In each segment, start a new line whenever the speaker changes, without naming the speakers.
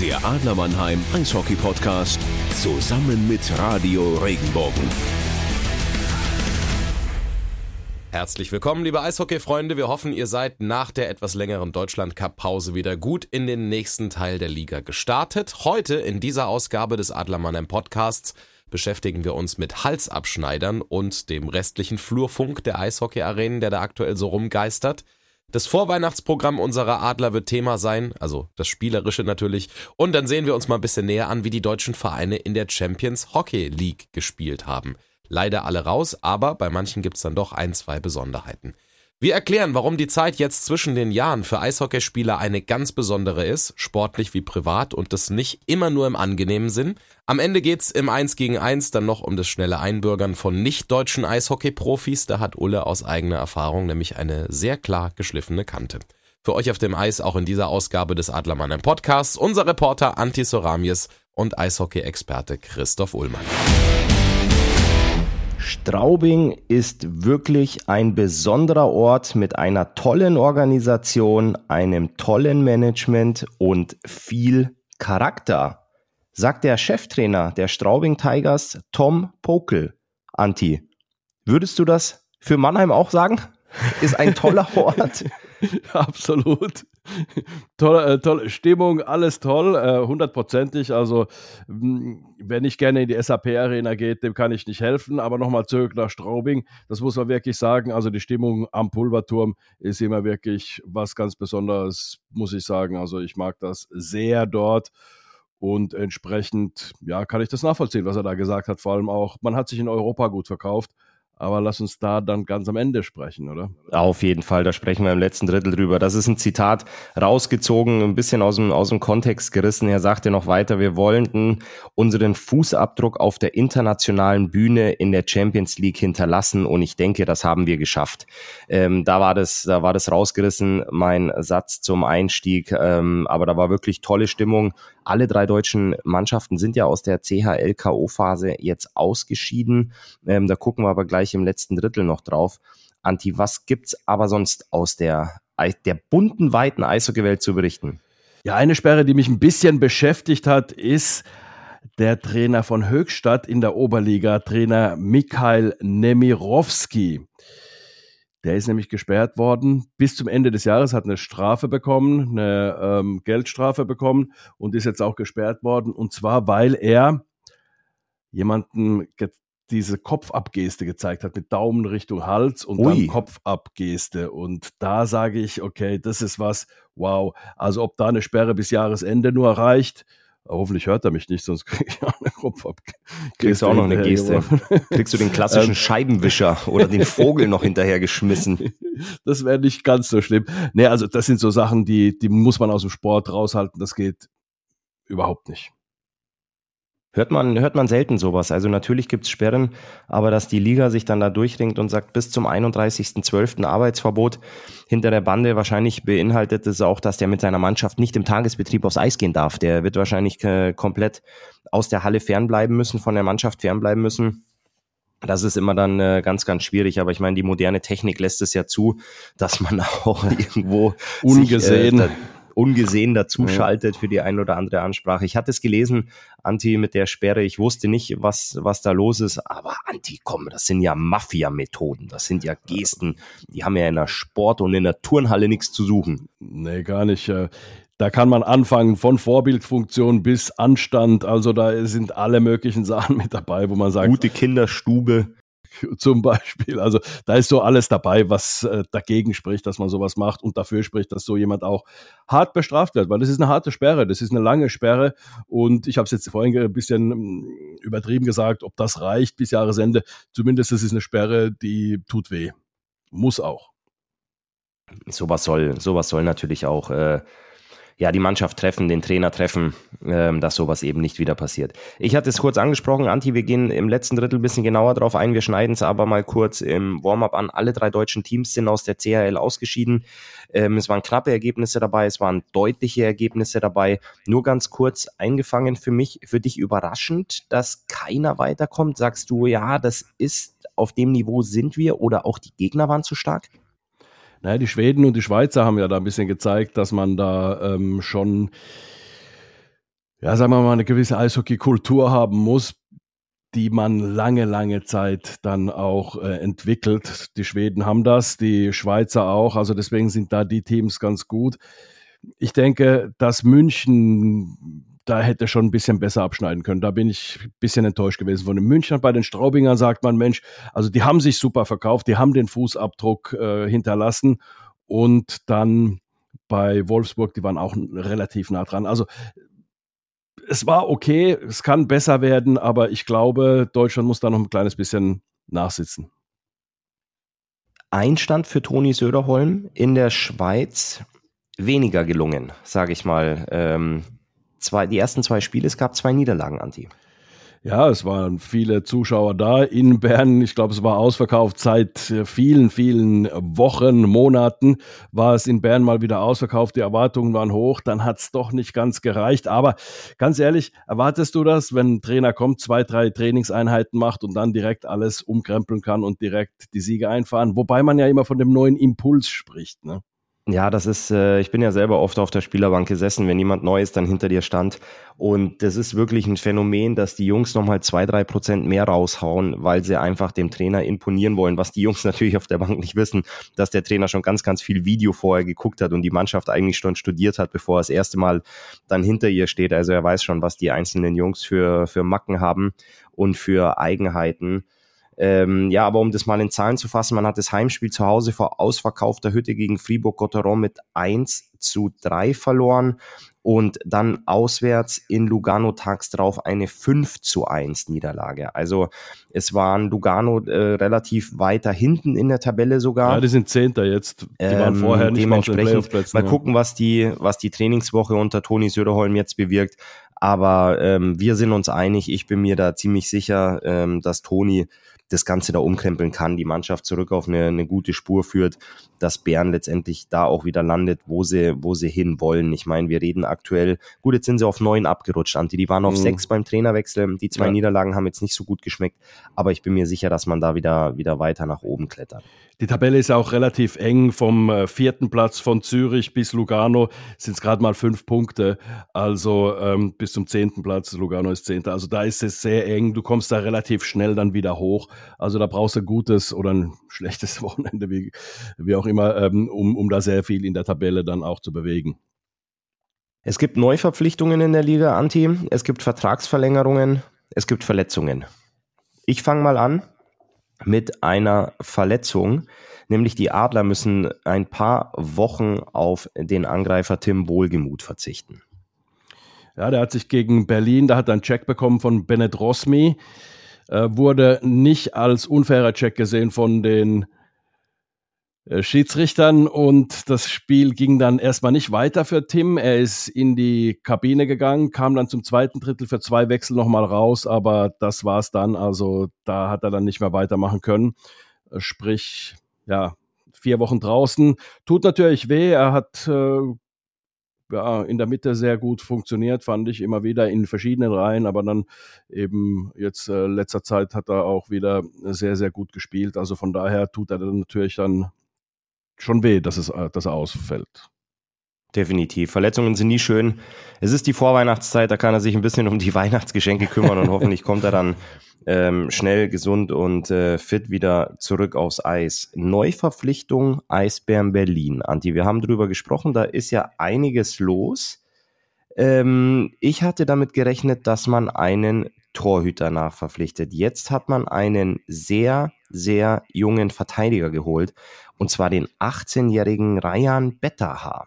Der Adler Mannheim Eishockey Podcast zusammen mit Radio Regenbogen.
Herzlich willkommen, liebe Eishockey-Freunde. Wir hoffen, ihr seid nach der etwas längeren Deutschland-Cup-Pause wieder gut in den nächsten Teil der Liga gestartet. Heute in dieser Ausgabe des Adler Mannheim Podcasts beschäftigen wir uns mit Halsabschneidern und dem restlichen Flurfunk der Eishockey-Arenen, der da aktuell so rumgeistert. Das Vorweihnachtsprogramm unserer Adler wird Thema sein, also das Spielerische natürlich. Und dann sehen wir uns mal ein bisschen näher an, wie die deutschen Vereine in der Champions Hockey League gespielt haben. Leider alle raus, aber bei manchen gibt's dann doch ein, zwei Besonderheiten. Wir erklären, warum die Zeit jetzt zwischen den Jahren für Eishockeyspieler eine ganz besondere ist, sportlich wie privat und das nicht immer nur im angenehmen Sinn. Am Ende geht's im 1 gegen 1 dann noch um das schnelle Einbürgern von nicht-deutschen Eishockey-Profis. Da hat Ulle aus eigener Erfahrung nämlich eine sehr klar geschliffene Kante. Für euch auf dem Eis auch in dieser Ausgabe des Adlermann Podcasts unser Reporter Anti Soramies und Eishockey-Experte Christoph Ullmann.
Straubing ist wirklich ein besonderer Ort mit einer tollen Organisation, einem tollen Management und viel Charakter, sagt der Cheftrainer der Straubing Tigers, Tom Pokel. Anti, würdest du das für Mannheim auch sagen? Ist ein toller Ort.
Absolut. Tolle, äh, tolle Stimmung, alles toll, äh, hundertprozentig. Äh, also, mh, wenn ich gerne in die SAP-Arena geht, dem kann ich nicht helfen. Aber nochmal zurück nach Straubing, das muss man wirklich sagen. Also, die Stimmung am Pulverturm ist immer wirklich was ganz Besonderes, muss ich sagen. Also, ich mag das sehr dort. Und entsprechend, ja, kann ich das nachvollziehen, was er da gesagt hat. Vor allem auch, man hat sich in Europa gut verkauft. Aber lass uns da dann ganz am Ende sprechen, oder?
Auf jeden Fall, da sprechen wir im letzten Drittel drüber. Das ist ein Zitat rausgezogen, ein bisschen aus dem, aus dem Kontext gerissen. Er sagte noch weiter, wir wollten unseren Fußabdruck auf der internationalen Bühne in der Champions League hinterlassen und ich denke, das haben wir geschafft. Ähm, da war das, da war das rausgerissen, mein Satz zum Einstieg. Ähm, aber da war wirklich tolle Stimmung. Alle drei deutschen Mannschaften sind ja aus der CHL-KO-Phase jetzt ausgeschieden. Ähm, da gucken wir aber gleich im letzten Drittel noch drauf. Anti, was gibt's aber sonst aus der, der bunten, weiten Eishockeywelt zu berichten?
Ja, eine Sperre, die mich ein bisschen beschäftigt hat, ist der Trainer von Höchstadt in der Oberliga, Trainer Mikhail Nemirovski. Der ist nämlich gesperrt worden bis zum Ende des Jahres, hat eine Strafe bekommen, eine ähm, Geldstrafe bekommen und ist jetzt auch gesperrt worden. Und zwar, weil er jemanden diese Kopfabgeste gezeigt hat mit Daumen Richtung Hals und Ui. dann Kopfabgeste. Und da sage ich, okay, das ist was, wow. Also ob da eine Sperre bis Jahresende nur reicht, Hoffentlich hört er mich nicht, sonst kriege ich auch
eine Kopf ab. Kriegst du auch noch eine Geste. Kriegst du den klassischen ähm. Scheibenwischer oder den Vogel noch hinterhergeschmissen.
Das wäre nicht ganz so schlimm. Nee, also das sind so Sachen, die, die muss man aus dem Sport raushalten. Das geht überhaupt nicht.
Hört man, hört man selten sowas. Also natürlich gibt's Sperren, aber dass die Liga sich dann da durchringt und sagt, bis zum 31.12. Arbeitsverbot hinter der Bande, wahrscheinlich beinhaltet es auch, dass der mit seiner Mannschaft nicht im Tagesbetrieb aufs Eis gehen darf. Der wird wahrscheinlich äh, komplett aus der Halle fernbleiben müssen, von der Mannschaft fernbleiben müssen. Das ist immer dann äh, ganz, ganz schwierig. Aber ich meine, die moderne Technik lässt es ja zu, dass man auch irgendwo
ungesehen. Sich, äh,
ungesehen dazuschaltet für die ein oder andere Ansprache. Ich hatte es gelesen, Anti mit der Sperre. Ich wusste nicht, was, was da los ist, aber Anti, komm, das sind ja Mafia-Methoden. Das sind ja Gesten. Die haben ja in der Sport- und in der Turnhalle nichts zu suchen.
Nee, gar nicht. Äh, da kann man anfangen von Vorbildfunktion bis Anstand. Also da sind alle möglichen Sachen mit dabei, wo man sagt.
Gute Kinderstube.
zum Beispiel. Also da ist so alles dabei, was äh, dagegen spricht, dass man sowas macht und dafür spricht, dass so jemand auch hart bestraft wird, weil das ist eine harte Sperre, das ist eine lange Sperre und ich habe es jetzt vorhin ein bisschen mm, übertrieben gesagt, ob das reicht bis Jahresende. Zumindest ist es eine Sperre, die tut weh. Muss auch.
Sowas soll, sowas soll natürlich auch äh, ja, die Mannschaft treffen, den Trainer treffen, ähm, dass sowas eben nicht wieder passiert. Ich hatte es kurz angesprochen, Anti, wir gehen im letzten Drittel ein bisschen genauer drauf ein. Wir schneiden es aber mal kurz im Warm-up an. Alle drei deutschen Teams sind aus der CHL ausgeschieden. Ähm, es waren knappe Ergebnisse dabei, es waren deutliche Ergebnisse dabei. Nur ganz kurz eingefangen für mich, für dich überraschend, dass keiner weiterkommt. Sagst du, ja, das ist auf dem Niveau sind wir oder auch die Gegner waren zu stark?
Naja, die Schweden und die Schweizer haben ja da ein bisschen gezeigt, dass man da ähm, schon ja, sagen wir mal, eine gewisse Eishockey-Kultur haben muss, die man lange, lange Zeit dann auch äh, entwickelt. Die Schweden haben das, die Schweizer auch, also deswegen sind da die Teams ganz gut. Ich denke, dass München da hätte schon ein bisschen besser abschneiden können. Da bin ich ein bisschen enttäuscht gewesen von den Münchnern. Bei den Straubingern sagt man, Mensch, also die haben sich super verkauft, die haben den Fußabdruck äh, hinterlassen und dann bei Wolfsburg, die waren auch relativ nah dran. Also es war okay, es kann besser werden, aber ich glaube, Deutschland muss da noch ein kleines bisschen nachsitzen.
Einstand für Toni Söderholm in der Schweiz weniger gelungen, sage ich mal. Ähm, zwei, die ersten zwei Spiele, es gab zwei Niederlagen, Anti.
Ja, es waren viele Zuschauer da in Bern. Ich glaube, es war ausverkauft. Seit vielen, vielen Wochen, Monaten war es in Bern mal wieder ausverkauft. Die Erwartungen waren hoch. Dann hat es doch nicht ganz gereicht. Aber ganz ehrlich, erwartest du das, wenn ein Trainer kommt, zwei, drei Trainingseinheiten macht und dann direkt alles umkrempeln kann und direkt die Siege einfahren? Wobei man ja immer von dem neuen Impuls spricht. Ne?
Ja, das ist, äh, ich bin ja selber oft auf der Spielerbank gesessen, wenn jemand Neues dann hinter dir stand. Und das ist wirklich ein Phänomen, dass die Jungs nochmal zwei, drei Prozent mehr raushauen, weil sie einfach dem Trainer imponieren wollen. Was die Jungs natürlich auf der Bank nicht wissen, dass der Trainer schon ganz, ganz viel Video vorher geguckt hat und die Mannschaft eigentlich schon studiert hat, bevor er das erste Mal dann hinter ihr steht. Also er weiß schon, was die einzelnen Jungs für, für Macken haben und für Eigenheiten. Ähm, ja, aber um das mal in Zahlen zu fassen, man hat das Heimspiel zu Hause vor ausverkaufter Hütte gegen Fribourg-Gotteron mit 1 zu 3 verloren und dann auswärts in Lugano tags drauf eine 5 zu 1 Niederlage. Also es waren Lugano äh, relativ weiter hinten in der Tabelle sogar.
Ja, die sind Zehnter jetzt. Die ähm, waren vorher nicht
dementsprechend mal ja. gucken, was die, was die Trainingswoche unter Toni Söderholm jetzt bewirkt. Aber ähm, wir sind uns einig, ich bin mir da ziemlich sicher, ähm, dass Toni das Ganze da umkrempeln kann, die Mannschaft zurück auf eine, eine gute Spur führt, dass Bern letztendlich da auch wieder landet, wo sie, wo sie hin wollen. Ich meine, wir reden aktuell, gut, jetzt sind sie auf neun abgerutscht, Anti, die waren auf mhm. sechs beim Trainerwechsel, die zwei ja. Niederlagen haben jetzt nicht so gut geschmeckt, aber ich bin mir sicher, dass man da wieder, wieder weiter nach oben klettert.
Die Tabelle ist auch relativ eng. Vom äh, vierten Platz von Zürich bis Lugano sind es gerade mal fünf Punkte. Also ähm, bis zum zehnten Platz, Lugano ist zehnter. Also da ist es sehr eng. Du kommst da relativ schnell dann wieder hoch. Also da brauchst du ein gutes oder ein schlechtes Wochenende, wie, wie auch immer, ähm, um, um da sehr viel in der Tabelle dann auch zu bewegen.
Es gibt Neuverpflichtungen in der Liga, Anti. Es gibt Vertragsverlängerungen. Es gibt Verletzungen. Ich fange mal an mit einer Verletzung. Nämlich die Adler müssen ein paar Wochen auf den Angreifer Tim Wohlgemuth verzichten.
Ja, der hat sich gegen Berlin, da hat er einen Check bekommen von Bennett Rosmi, äh, wurde nicht als unfairer Check gesehen von den Schiedsrichtern und das Spiel ging dann erstmal nicht weiter für Tim. Er ist in die Kabine gegangen, kam dann zum zweiten Drittel für zwei Wechsel nochmal raus, aber das war's dann. Also da hat er dann nicht mehr weitermachen können. Äh, sprich, ja, vier Wochen draußen. Tut natürlich weh. Er hat äh, ja, in der Mitte sehr gut funktioniert, fand ich immer wieder in verschiedenen Reihen, aber dann eben jetzt äh, letzter Zeit hat er auch wieder sehr, sehr gut gespielt. Also von daher tut er dann natürlich dann schon weh, dass, es, dass er ausfällt.
Definitiv. Verletzungen sind nie schön. Es ist die Vorweihnachtszeit, da kann er sich ein bisschen um die Weihnachtsgeschenke kümmern und hoffentlich kommt er dann ähm, schnell gesund und äh, fit wieder zurück aufs Eis. Neuverpflichtung Eisbären Berlin. Anti, wir haben drüber gesprochen, da ist ja einiges los. Ähm, ich hatte damit gerechnet, dass man einen Torhüter nachverpflichtet. Jetzt hat man einen sehr, sehr jungen Verteidiger geholt und zwar den 18-jährigen Ryan Betterhaar.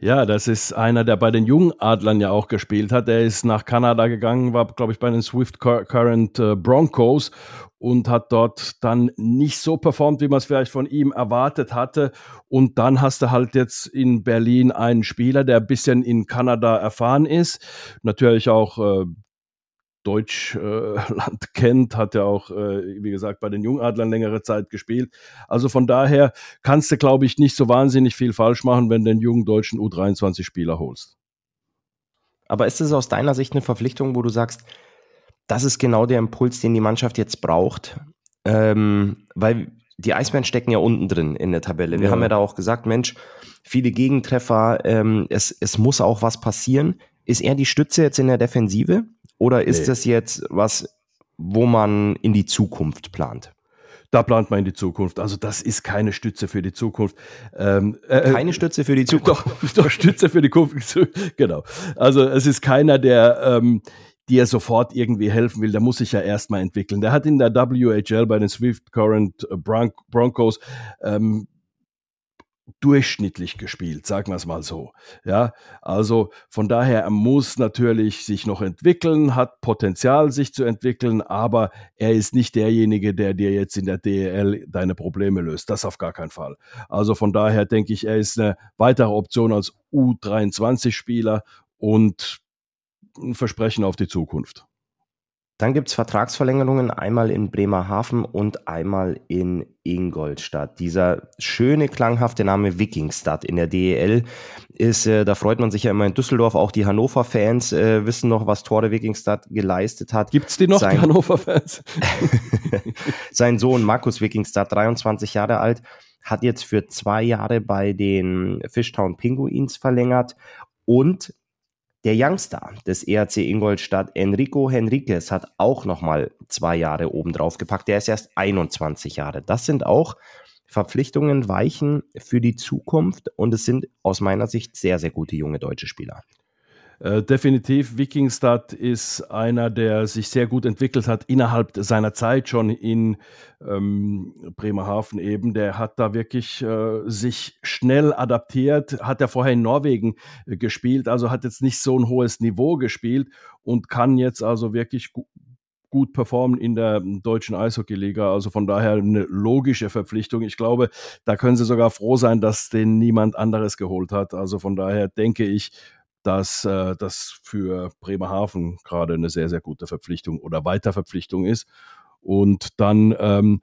Ja, das ist einer, der bei den Jungadlern ja auch gespielt hat. Er ist nach Kanada gegangen, war, glaube ich, bei den Swift Current äh, Broncos und hat dort dann nicht so performt, wie man es vielleicht von ihm erwartet hatte. Und dann hast du halt jetzt in Berlin einen Spieler, der ein bisschen in Kanada erfahren ist, natürlich auch äh, Deutschland äh, kennt, hat ja auch, äh, wie gesagt, bei den Jungadlern längere Zeit gespielt. Also von daher kannst du, glaube ich, nicht so wahnsinnig viel falsch machen, wenn du den jungen deutschen U23-Spieler holst.
Aber ist es aus deiner Sicht eine Verpflichtung, wo du sagst, das ist genau der Impuls, den die Mannschaft jetzt braucht? Ähm, weil die Eisbären stecken ja unten drin in der Tabelle. Wir ja. haben ja da auch gesagt, Mensch, viele Gegentreffer, ähm, es, es muss auch was passieren. Ist er die Stütze jetzt in der Defensive oder ist nee. das jetzt was, wo man in die Zukunft plant?
Da plant man in die Zukunft. Also das ist keine Stütze für die Zukunft.
Ähm, äh, äh keine Stütze für die Zukunft.
Doch, doch Stütze für die Zukunft. genau. Also es ist keiner, der ähm, dir sofort irgendwie helfen will. Der muss sich ja erstmal entwickeln. Der hat in der WHL bei den Swift Current Bron Broncos ähm, durchschnittlich gespielt, sagen wir es mal so. Ja, also von daher, er muss natürlich sich noch entwickeln, hat Potenzial, sich zu entwickeln, aber er ist nicht derjenige, der dir jetzt in der DEL deine Probleme löst. Das auf gar keinen Fall. Also von daher denke ich, er ist eine weitere Option als U23-Spieler und ein Versprechen auf die Zukunft.
Dann gibt es Vertragsverlängerungen einmal in Bremerhaven und einmal in Ingolstadt. Dieser schöne, klanghafte Name Wikingstad in der DEL ist, äh, da freut man sich ja immer in Düsseldorf, auch die Hannover-Fans äh, wissen noch, was Tore Wikingstad geleistet hat.
Gibt es die noch, Sein, die Hannover-Fans?
Sein Sohn Markus Wikingstad, 23 Jahre alt, hat jetzt für zwei Jahre bei den Fishtown Pinguins verlängert und der Youngster des ERC Ingolstadt, Enrico Henriquez, hat auch nochmal zwei Jahre oben drauf gepackt. Der ist erst 21 Jahre. Das sind auch Verpflichtungen, Weichen für die Zukunft und es sind aus meiner Sicht sehr, sehr gute junge deutsche Spieler.
Äh, definitiv, Wikingstad ist einer, der sich sehr gut entwickelt hat innerhalb seiner Zeit schon in ähm, Bremerhaven eben. Der hat da wirklich äh, sich schnell adaptiert, hat er vorher in Norwegen äh, gespielt, also hat jetzt nicht so ein hohes Niveau gespielt und kann jetzt also wirklich gu gut performen in der deutschen Eishockeyliga. Also von daher eine logische Verpflichtung. Ich glaube, da können sie sogar froh sein, dass den niemand anderes geholt hat. Also von daher denke ich, dass äh, das für Bremerhaven gerade eine sehr, sehr gute Verpflichtung oder Weiterverpflichtung ist. Und dann ähm,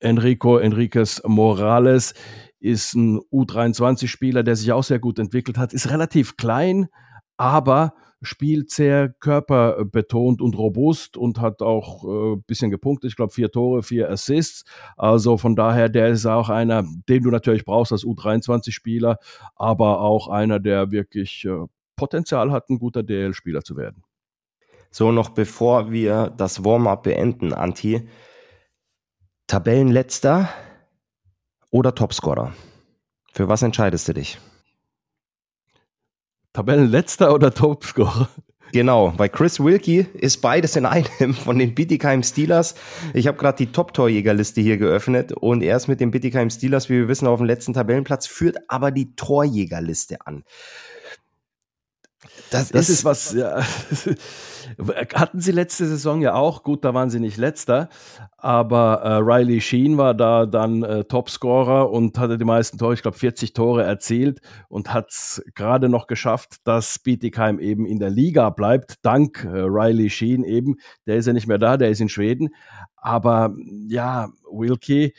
Enrico Enriquez Morales ist ein U23-Spieler, der sich auch sehr gut entwickelt hat, ist relativ klein, aber spielt sehr körperbetont und robust und hat auch ein äh, bisschen gepunktet. Ich glaube, vier Tore, vier Assists. Also von daher, der ist auch einer, den du natürlich brauchst als U23-Spieler, aber auch einer, der wirklich äh, Potenzial hat, ein guter DL-Spieler zu werden.
So, noch bevor wir das Warm-up beenden, Anti, Tabellenletzter oder Topscorer? Für was entscheidest du dich?
Tabellenletzter oder Topscorer?
Genau, weil Chris Wilkie ist beides in einem von den Bittigheim Steelers. Ich habe gerade die Top-Torjägerliste hier geöffnet und er ist mit den Bittigheim Steelers, wie wir wissen, auf dem letzten Tabellenplatz, führt aber die Torjägerliste an.
Das, das ist, ist, was, ja. hatten sie letzte Saison ja auch. Gut, da waren sie nicht letzter, aber äh, Riley Sheen war da dann äh, Topscorer und hatte die meisten Tore, ich glaube 40 Tore erzielt und hat es gerade noch geschafft, dass Bietigheim eben in der Liga bleibt, dank äh, Riley Sheen eben. Der ist ja nicht mehr da, der ist in Schweden. Aber ja, Wilkie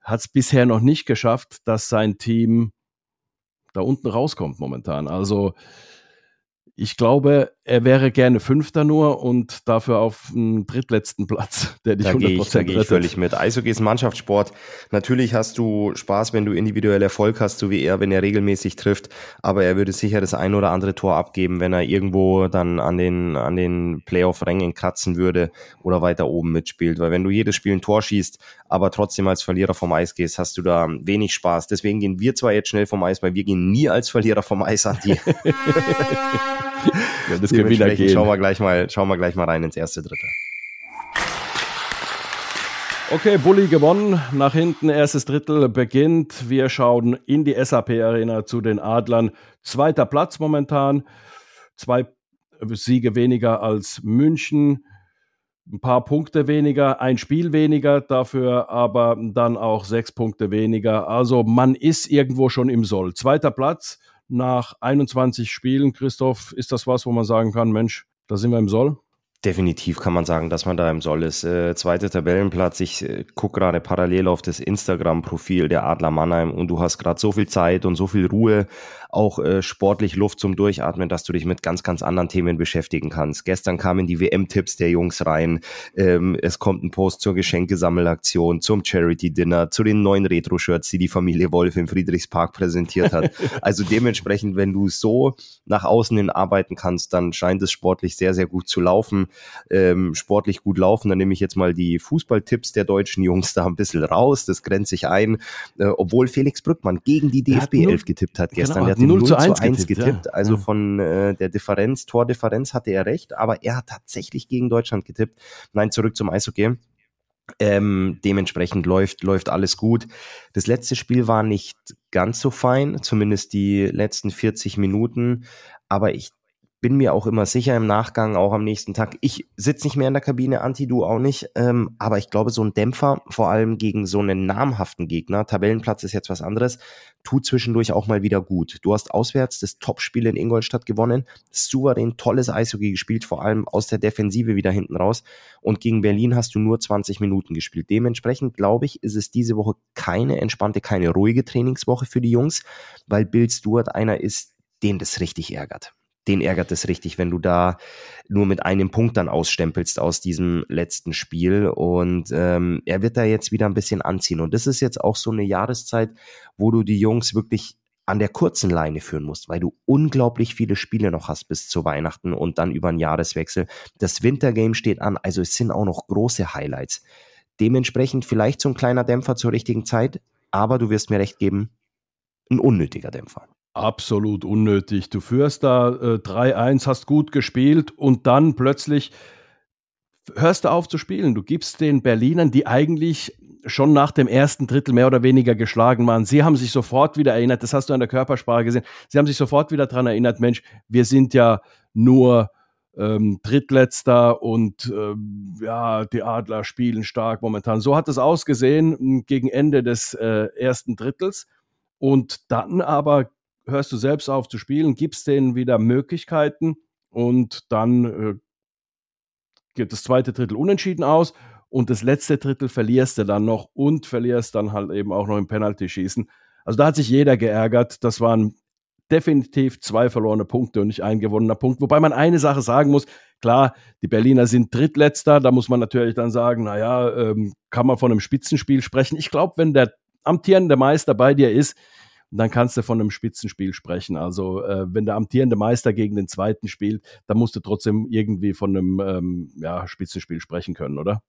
hat es bisher noch nicht geschafft, dass sein Team da unten rauskommt momentan. Also ich glaube, er wäre gerne Fünfter nur und dafür auf dem drittletzten Platz,
der dich da 100% gehe ich, da gehe ich völlig mit. Eishockey ist Mannschaftssport. Natürlich hast du Spaß, wenn du individuell Erfolg hast, so wie er, wenn er regelmäßig trifft. Aber er würde sicher das ein oder andere Tor abgeben, wenn er irgendwo dann an den, an den Playoff-Rängen kratzen würde oder weiter oben mitspielt. Weil wenn du jedes Spiel ein Tor schießt, aber trotzdem als Verlierer vom Eis gehst, hast du da wenig Spaß. Deswegen gehen wir zwar jetzt schnell vom Eis, weil wir gehen nie als Verlierer vom Eis an die. ja, das Gewinner gehen. Schauen wir, gleich mal, schauen wir gleich mal rein ins erste Drittel.
Okay, Bulli gewonnen. Nach hinten erstes Drittel beginnt. Wir schauen in die SAP Arena zu den Adlern. Zweiter Platz momentan. Zwei Siege weniger als München. Ein paar Punkte weniger, ein Spiel weniger, dafür aber dann auch sechs Punkte weniger. Also man ist irgendwo schon im Soll. Zweiter Platz nach 21 Spielen, Christoph, ist das was, wo man sagen kann, Mensch, da sind wir im Soll?
Definitiv kann man sagen, dass man da im Soll ist. Äh, zweiter Tabellenplatz. Ich äh, gucke gerade parallel auf das Instagram-Profil der Adler Mannheim und du hast gerade so viel Zeit und so viel Ruhe auch äh, sportlich Luft zum Durchatmen, dass du dich mit ganz, ganz anderen Themen beschäftigen kannst. Gestern kamen die WM-Tipps der Jungs rein. Ähm, es kommt ein Post zur Geschenkesammelaktion, zum Charity-Dinner, zu den neuen Retro-Shirts, die die Familie Wolf im Friedrichspark präsentiert hat. also dementsprechend, wenn du so nach außen hin arbeiten kannst, dann scheint es sportlich sehr, sehr gut zu laufen. Ähm, sportlich gut laufen, dann nehme ich jetzt mal die Fußballtipps der deutschen Jungs da ein bisschen raus. Das grenzt sich ein, äh, obwohl Felix Brückmann gegen die DFB 11 getippt hat gestern. Genau, der hat 0, 0 zu 1 getippt. getippt. Ja. Also ja. von äh, der Differenz, Tordifferenz hatte er recht, aber er hat tatsächlich gegen Deutschland getippt. Nein, zurück zum Eishockey. Ähm, dementsprechend läuft, läuft alles gut. Das letzte Spiel war nicht ganz so fein, zumindest die letzten 40 Minuten. Aber ich bin mir auch immer sicher im Nachgang, auch am nächsten Tag. Ich sitze nicht mehr in der Kabine, Anti, du auch nicht. Ähm, aber ich glaube, so ein Dämpfer, vor allem gegen so einen namhaften Gegner, Tabellenplatz ist jetzt was anderes, tut zwischendurch auch mal wieder gut. Du hast auswärts das Topspiel in Ingolstadt gewonnen, souverän tolles Eishockey gespielt, vor allem aus der Defensive wieder hinten raus. Und gegen Berlin hast du nur 20 Minuten gespielt. Dementsprechend glaube ich, ist es diese Woche keine entspannte, keine ruhige Trainingswoche für die Jungs, weil Bill Stewart einer ist, den das richtig ärgert den ärgert es richtig, wenn du da nur mit einem Punkt dann ausstempelst aus diesem letzten Spiel. Und ähm, er wird da jetzt wieder ein bisschen anziehen. Und das ist jetzt auch so eine Jahreszeit, wo du die Jungs wirklich an der kurzen Leine führen musst, weil du unglaublich viele Spiele noch hast bis zu Weihnachten und dann über einen Jahreswechsel. Das Wintergame steht an, also es sind auch noch große Highlights. Dementsprechend vielleicht so ein kleiner Dämpfer zur richtigen Zeit, aber du wirst mir recht geben, ein unnötiger Dämpfer.
Absolut unnötig. Du führst da äh, 3-1, hast gut gespielt und dann plötzlich hörst du auf zu spielen. Du gibst den Berlinern, die eigentlich schon nach dem ersten Drittel mehr oder weniger geschlagen waren. Sie haben sich sofort wieder erinnert, das hast du an der Körpersprache gesehen, sie haben sich sofort wieder daran erinnert, Mensch, wir sind ja nur ähm, Drittletzter und ähm, ja, die Adler spielen stark momentan. So hat es ausgesehen gegen Ende des äh, ersten Drittels. Und dann aber hörst du selbst auf zu spielen, gibst denen wieder Möglichkeiten und dann äh, geht das zweite Drittel unentschieden aus und das letzte Drittel verlierst du dann noch und verlierst dann halt eben auch noch im Penalty-Schießen. Also da hat sich jeder geärgert. Das waren definitiv zwei verlorene Punkte und nicht ein gewonnener Punkt. Wobei man eine Sache sagen muss, klar, die Berliner sind Drittletzter, da muss man natürlich dann sagen, naja, ähm, kann man von einem Spitzenspiel sprechen. Ich glaube, wenn der amtierende Meister bei dir ist, dann kannst du von einem Spitzenspiel sprechen. Also äh, wenn der amtierende Meister gegen den zweiten spielt, dann musst du trotzdem irgendwie von einem ähm, ja, Spitzenspiel sprechen können, oder?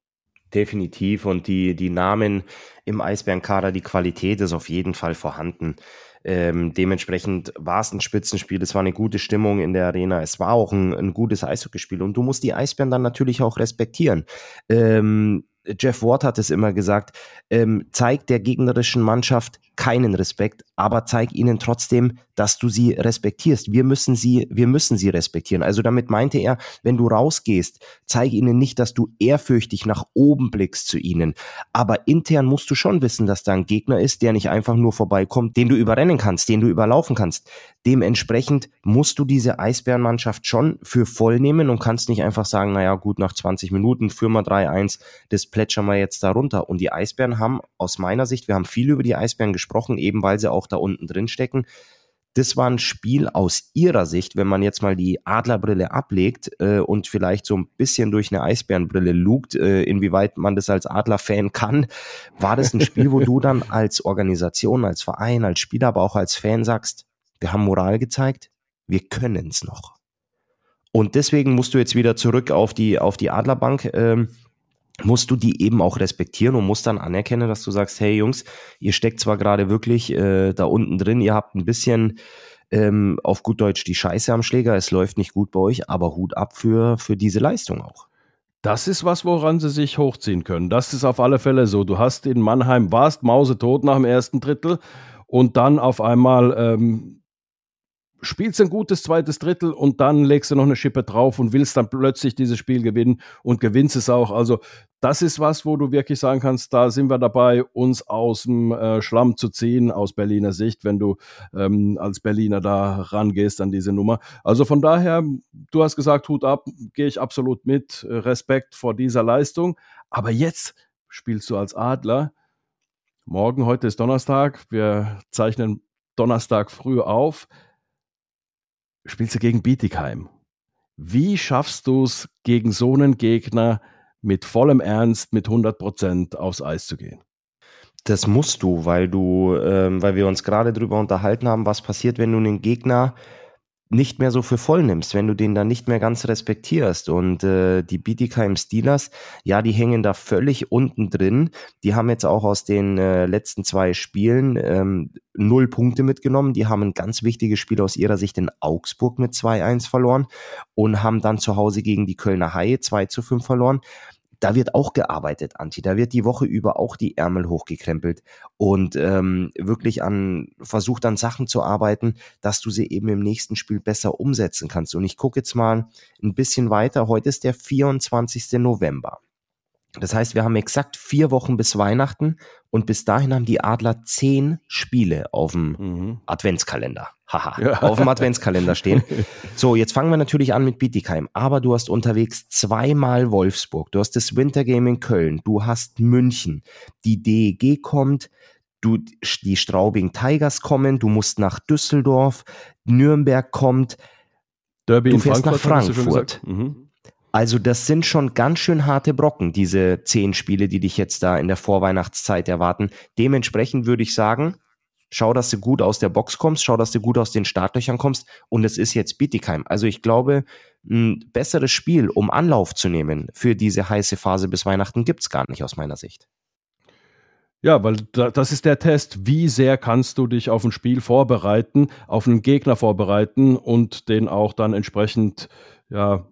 Definitiv. Und die, die Namen im Eisbärenkader, die Qualität ist auf jeden Fall vorhanden. Ähm, dementsprechend war es ein Spitzenspiel, es war eine gute Stimmung in der Arena, es war auch ein, ein gutes Eishockeyspiel und du musst die Eisbären dann natürlich auch respektieren. Ähm, Jeff Ward hat es immer gesagt, ähm, zeig der gegnerischen Mannschaft keinen Respekt, aber zeig ihnen trotzdem, dass du sie respektierst. Wir müssen sie, wir müssen sie respektieren. Also damit meinte er, wenn du rausgehst, zeig ihnen nicht, dass du ehrfürchtig nach oben blickst zu ihnen. Aber intern musst du schon wissen, dass da ein Gegner ist, der nicht einfach nur vorbeikommt, den du überrennen kannst, den du überlaufen kannst. Dementsprechend musst du diese Eisbärenmannschaft schon für voll nehmen und kannst nicht einfach sagen, naja, gut, nach 20 Minuten führen wir 3-1, das plätschern wir jetzt da runter. Und die Eisbären haben aus meiner Sicht, wir haben viel über die Eisbären gesprochen, gesprochen, eben weil sie auch da unten drin stecken. Das war ein Spiel aus ihrer Sicht, wenn man jetzt mal die Adlerbrille ablegt äh, und vielleicht so ein bisschen durch eine Eisbärenbrille lugt, äh, inwieweit man das als Adlerfan kann, war das ein Spiel, wo du dann als Organisation, als Verein, als Spieler, aber auch als Fan sagst, wir haben Moral gezeigt, wir können es noch. Und deswegen musst du jetzt wieder zurück auf die, auf die Adlerbank. Ähm, musst du die eben auch respektieren und musst dann anerkennen, dass du sagst, hey Jungs, ihr steckt zwar gerade wirklich äh, da unten drin, ihr habt ein bisschen ähm, auf gut Deutsch die Scheiße am Schläger, es läuft nicht gut bei euch, aber Hut ab für, für diese Leistung auch.
Das ist was, woran sie sich hochziehen können. Das ist auf alle Fälle so. Du hast in Mannheim, warst mausetot nach dem ersten Drittel und dann auf einmal ähm, spielst ein gutes zweites Drittel und dann legst du noch eine Schippe drauf und willst dann plötzlich dieses Spiel gewinnen und gewinnst es auch. Also das ist was, wo du wirklich sagen kannst, da sind wir dabei, uns aus dem äh, Schlamm zu ziehen, aus Berliner Sicht, wenn du ähm, als Berliner da rangehst an diese Nummer. Also von daher, du hast gesagt, Hut ab, gehe ich absolut mit, Respekt vor dieser Leistung. Aber jetzt spielst du als Adler. Morgen, heute ist Donnerstag, wir zeichnen Donnerstag früh auf spielst du gegen Bietigheim. Wie schaffst du es, gegen so einen Gegner mit vollem Ernst, mit 100 Prozent aufs Eis zu gehen?
Das musst du, weil du, ähm, weil wir uns gerade darüber unterhalten haben, was passiert, wenn du einen Gegner nicht mehr so für voll nimmst, wenn du den dann nicht mehr ganz respektierst. Und äh, die Bietigheim Steelers, ja, die hängen da völlig unten drin. Die haben jetzt auch aus den äh, letzten zwei Spielen ähm, null Punkte mitgenommen. Die haben ein ganz wichtiges Spiel aus ihrer Sicht in Augsburg mit 2-1 verloren und haben dann zu Hause gegen die Kölner Haie 2 zu 5 verloren da wird auch gearbeitet, Anti. Da wird die Woche über auch die Ärmel hochgekrempelt und ähm, wirklich an versucht an Sachen zu arbeiten, dass du sie eben im nächsten Spiel besser umsetzen kannst. Und ich gucke jetzt mal ein bisschen weiter. Heute ist der 24. November. Das heißt, wir haben exakt vier Wochen bis Weihnachten und bis dahin haben die Adler zehn Spiele auf dem mhm. Adventskalender. Haha, ja. auf dem Adventskalender stehen. So, jetzt fangen wir natürlich an mit Bietigheim. Aber du hast unterwegs zweimal Wolfsburg. Du hast das Wintergame in Köln. Du hast München. Die DEG kommt. Du, die Straubing Tigers kommen. Du musst nach Düsseldorf. Nürnberg kommt. Derby du fährst Frankfurt, nach Frankfurt. Mhm. Also das sind schon ganz schön harte Brocken, diese zehn Spiele, die dich jetzt da in der Vorweihnachtszeit erwarten. Dementsprechend würde ich sagen, schau, dass du gut aus der Box kommst, schau, dass du gut aus den Startlöchern kommst. Und es ist jetzt Bietigheim. Also ich glaube, ein besseres Spiel, um Anlauf zu nehmen für diese heiße Phase bis Weihnachten, gibt es gar nicht aus meiner Sicht.
Ja, weil das ist der Test. Wie sehr kannst du dich auf ein Spiel vorbereiten, auf einen Gegner vorbereiten und den auch dann entsprechend ja,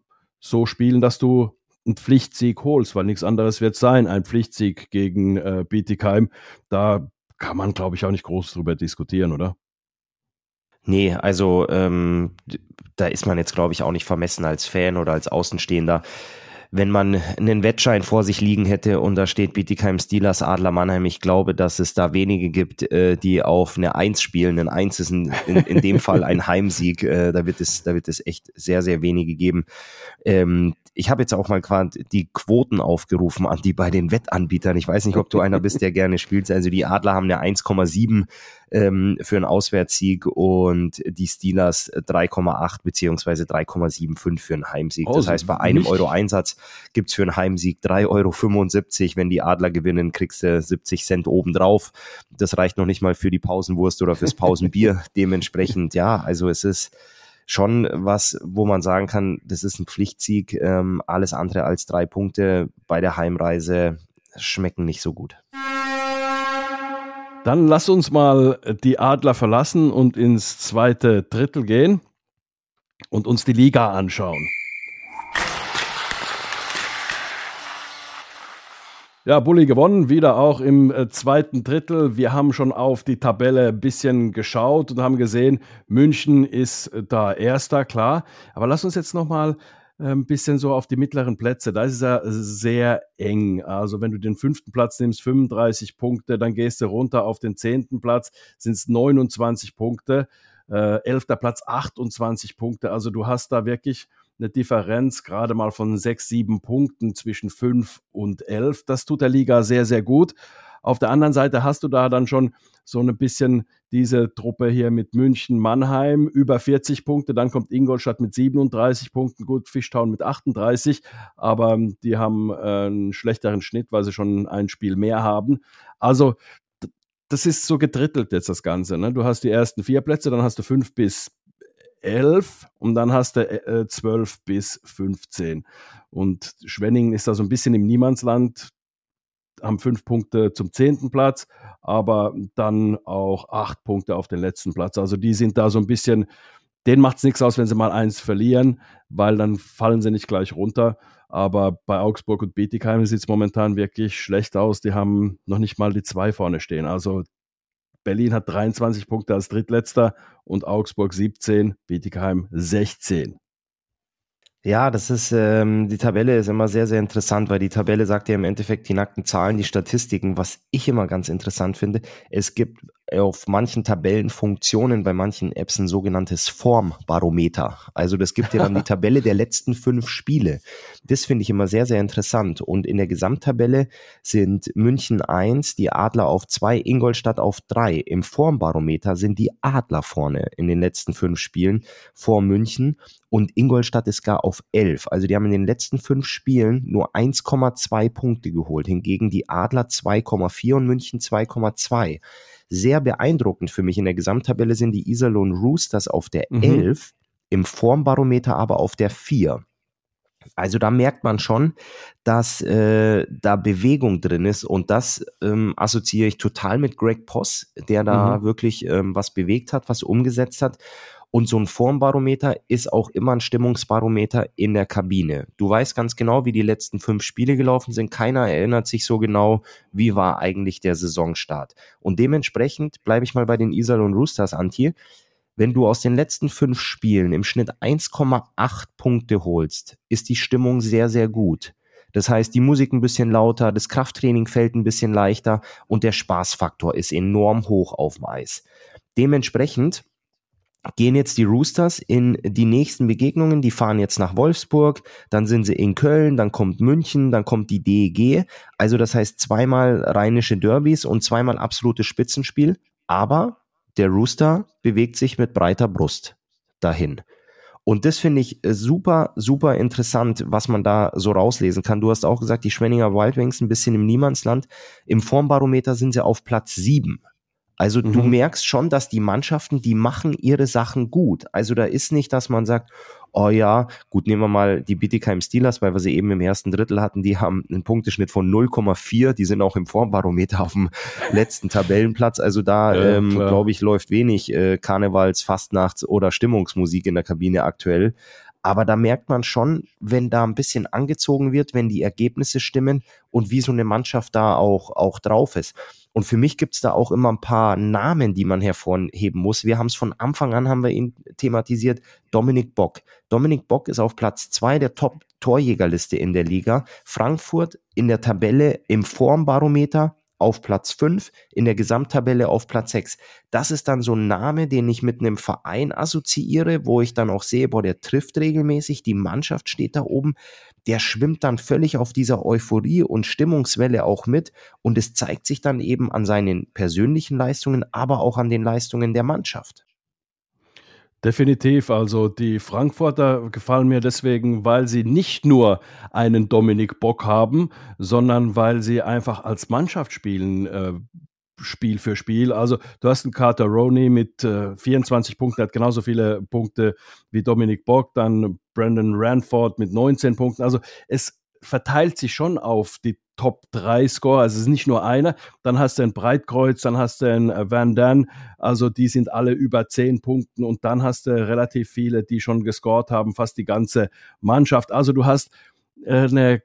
so spielen, dass du einen Pflichtsieg holst, weil nichts anderes wird sein, ein Pflichtsieg gegen äh, Bietigheim. Da kann man, glaube ich, auch nicht groß drüber diskutieren, oder?
Nee, also ähm, da ist man jetzt, glaube ich, auch nicht vermessen als Fan oder als Außenstehender wenn man einen Wettschein vor sich liegen hätte und da steht Bietigheim Steelers Adler Mannheim, ich glaube, dass es da wenige gibt, äh, die auf eine Eins spielen. Ein Eins ist in, in, in dem Fall ein Heimsieg. Äh, da wird es, da wird es echt sehr, sehr wenige geben. Ähm, ich habe jetzt auch mal gerade die Quoten aufgerufen an die bei den Wettanbietern. Ich weiß nicht, ob du einer bist, der gerne spielt. Also die Adler haben eine 1,7 ähm, für einen Auswärtssieg und die Steelers 3,8 beziehungsweise 3,75 für einen Heimsieg. Das heißt, bei einem Euro Einsatz gibt's für einen Heimsieg 3,75 Euro. Wenn die Adler gewinnen, kriegst du 70 Cent obendrauf. Das reicht noch nicht mal für die Pausenwurst oder fürs Pausenbier. Dementsprechend, ja, also es ist schon was, wo man sagen kann, das ist ein Pflichtsieg. Ähm, alles andere als drei Punkte bei der Heimreise schmecken nicht so gut.
Dann lass uns mal die Adler verlassen und ins zweite Drittel gehen und uns die Liga anschauen. Ja, Bulli gewonnen, wieder auch im äh, zweiten Drittel. Wir haben schon auf die Tabelle ein bisschen geschaut und haben gesehen, München ist äh, da erster, klar. Aber lass uns jetzt nochmal äh, ein bisschen so auf die mittleren Plätze. Da ist es ja sehr eng. Also wenn du den fünften Platz nimmst, 35 Punkte, dann gehst du runter auf den zehnten Platz, sind es 29 Punkte. Äh, elfter Platz 28 Punkte. Also du hast da wirklich eine Differenz gerade mal von sechs, sieben Punkten zwischen fünf und elf. Das tut der Liga sehr, sehr gut. Auf der anderen Seite hast du da dann schon so ein bisschen diese Truppe hier mit München, Mannheim über 40 Punkte. Dann kommt Ingolstadt mit 37 Punkten, gut, Fischtown mit 38, aber die haben äh, einen schlechteren Schnitt, weil sie schon ein Spiel mehr haben. Also das ist so gedrittelt jetzt das Ganze. Ne? Du hast die ersten vier Plätze, dann hast du fünf bis 11 und dann hast du äh, 12 bis 15. Und Schwenningen ist da so ein bisschen im Niemandsland, haben fünf Punkte zum zehnten Platz, aber dann auch acht Punkte auf den letzten Platz. Also die sind da so ein bisschen, denen macht es nichts aus, wenn sie mal eins verlieren, weil dann fallen sie nicht gleich runter. Aber bei Augsburg und Bietigheim sieht es momentan wirklich schlecht aus. Die haben noch nicht mal die zwei vorne stehen. Also Berlin hat 23 Punkte als Drittletzter und Augsburg 17, Bietigheim 16.
Ja, das ist, ähm, die Tabelle ist immer sehr, sehr interessant, weil die Tabelle sagt ja im Endeffekt die nackten Zahlen, die Statistiken. Was ich immer ganz interessant finde, es gibt auf manchen Tabellen Funktionen bei manchen Apps ein sogenanntes Formbarometer. Also das gibt dir dann die Tabelle der letzten fünf Spiele. Das finde ich immer sehr, sehr interessant. Und in der Gesamttabelle sind München eins, die Adler auf zwei, Ingolstadt auf drei. Im Formbarometer sind die Adler vorne in den letzten fünf Spielen vor München und Ingolstadt ist gar auf 11. Also die haben in den letzten fünf Spielen nur 1,2 Punkte geholt, hingegen die Adler 2,4 und München 2,2. Sehr beeindruckend für mich in der Gesamttabelle sind die Iserlohn Roosters auf der mhm. 11, im Formbarometer aber auf der 4. Also da merkt man schon, dass äh, da Bewegung drin ist und das ähm, assoziiere ich total mit Greg Poss, der da mhm. wirklich ähm, was bewegt hat, was umgesetzt hat. Und so ein Formbarometer ist auch immer ein Stimmungsbarometer in der Kabine. Du weißt ganz genau, wie die letzten fünf Spiele gelaufen sind. Keiner erinnert sich so genau, wie war eigentlich der Saisonstart. Und dementsprechend bleibe ich mal bei den Iserlohn Roosters, Antje. Wenn du aus den letzten fünf Spielen im Schnitt 1,8 Punkte holst, ist die Stimmung sehr, sehr gut. Das heißt, die Musik ein bisschen lauter, das Krafttraining fällt ein bisschen leichter und der Spaßfaktor ist enorm hoch auf dem Eis. Dementsprechend gehen jetzt die Roosters in die nächsten Begegnungen. Die fahren jetzt nach Wolfsburg, dann sind sie in Köln, dann kommt München, dann kommt die DEG. Also das heißt zweimal rheinische Derbys und zweimal absolutes Spitzenspiel. Aber der Rooster bewegt sich mit breiter Brust dahin. Und das finde ich super, super interessant, was man da so rauslesen kann. Du hast auch gesagt, die Schwenninger Wildwings ein bisschen im Niemandsland. Im Formbarometer sind sie auf Platz sieben. Also mhm. du merkst schon, dass die Mannschaften, die machen ihre Sachen gut. Also da ist nicht, dass man sagt, oh ja, gut, nehmen wir mal die Bietigheim Steelers, weil wir sie eben im ersten Drittel hatten, die haben einen Punkteschnitt von 0,4, die sind auch im Formbarometer auf dem letzten Tabellenplatz. Also da, ja, ähm, glaube ich, läuft wenig äh, Karnevals, Fastnachts oder Stimmungsmusik in der Kabine aktuell. Aber da merkt man schon, wenn da ein bisschen angezogen wird, wenn die Ergebnisse stimmen und wie so eine Mannschaft da auch, auch drauf ist. Und für mich gibt's da auch immer ein paar Namen, die man hervorheben muss. Wir haben es von Anfang an, haben wir ihn thematisiert, Dominik Bock. Dominik Bock ist auf Platz zwei der Top-Torjägerliste in der Liga. Frankfurt in der Tabelle im Formbarometer auf Platz 5, in der Gesamttabelle auf Platz 6. Das ist dann so ein Name, den ich mit einem Verein assoziiere, wo ich dann auch sehe, boah, der trifft regelmäßig, die Mannschaft steht da oben, der schwimmt dann völlig auf dieser Euphorie und Stimmungswelle auch mit und es zeigt sich dann eben an seinen persönlichen Leistungen, aber auch an den Leistungen der Mannschaft.
Definitiv. Also die Frankfurter gefallen mir deswegen, weil sie nicht nur einen Dominik Bock haben, sondern weil sie einfach als Mannschaft spielen. Äh, Spiel für Spiel. Also du hast einen Carter Roney mit äh, 24 Punkten, hat genauso viele Punkte wie Dominik Bock, dann Brandon Ranford mit 19 Punkten. Also es verteilt sich schon auf die Top 3 Score, also es ist nicht nur einer. Dann hast du ein Breitkreuz, dann hast du ein äh, Van Dan, also die sind alle über 10 Punkten und dann hast du relativ viele, die schon gescored haben, fast die ganze Mannschaft. Also du hast äh, eine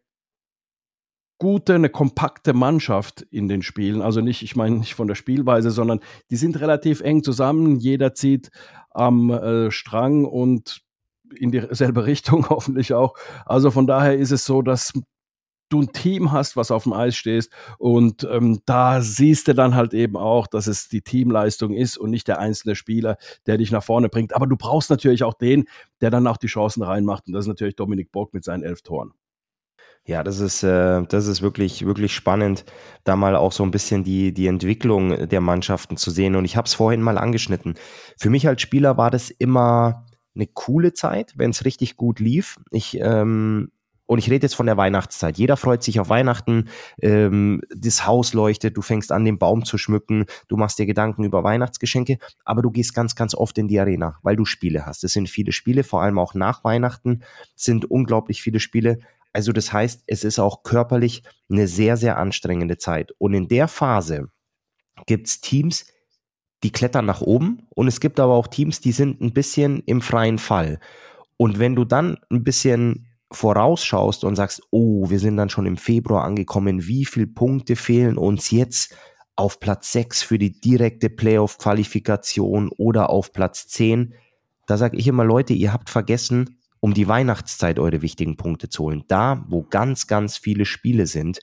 gute, eine kompakte Mannschaft in den Spielen. Also nicht, ich meine nicht von der Spielweise, sondern die sind relativ eng zusammen. Jeder zieht am äh, Strang und in dieselbe Richtung hoffentlich auch. Also von daher ist es so, dass du ein Team hast, was auf dem Eis stehst und ähm, da siehst du dann halt eben auch, dass es die Teamleistung ist und nicht der einzelne Spieler, der dich nach vorne bringt. Aber du brauchst natürlich auch den, der dann auch die Chancen reinmacht und das ist natürlich Dominik Bock mit seinen elf Toren.
Ja, das ist, äh, das ist wirklich, wirklich spannend, da mal auch so ein bisschen die, die Entwicklung der Mannschaften zu sehen. Und ich habe es vorhin mal angeschnitten. Für mich als Spieler war das immer eine coole Zeit, wenn es richtig gut lief. Ich ähm, und ich rede jetzt von der Weihnachtszeit. Jeder freut sich auf Weihnachten, ähm, das Haus leuchtet, du fängst an, den Baum zu schmücken, du machst dir Gedanken über Weihnachtsgeschenke, aber du gehst ganz, ganz oft in die Arena, weil du Spiele hast. Es sind viele Spiele, vor allem auch nach Weihnachten sind unglaublich viele Spiele. Also das heißt, es ist auch körperlich eine sehr, sehr anstrengende Zeit. Und in der Phase gibt's Teams, die klettern nach oben und es gibt aber auch Teams, die sind ein bisschen im freien Fall. Und wenn du dann ein bisschen vorausschaust und sagst, oh, wir sind dann schon im Februar angekommen, wie viele Punkte fehlen uns jetzt auf Platz 6 für die direkte Playoff-Qualifikation oder auf Platz 10, da sage ich immer, Leute, ihr habt vergessen, um die Weihnachtszeit eure wichtigen Punkte zu holen. Da, wo ganz, ganz viele Spiele sind.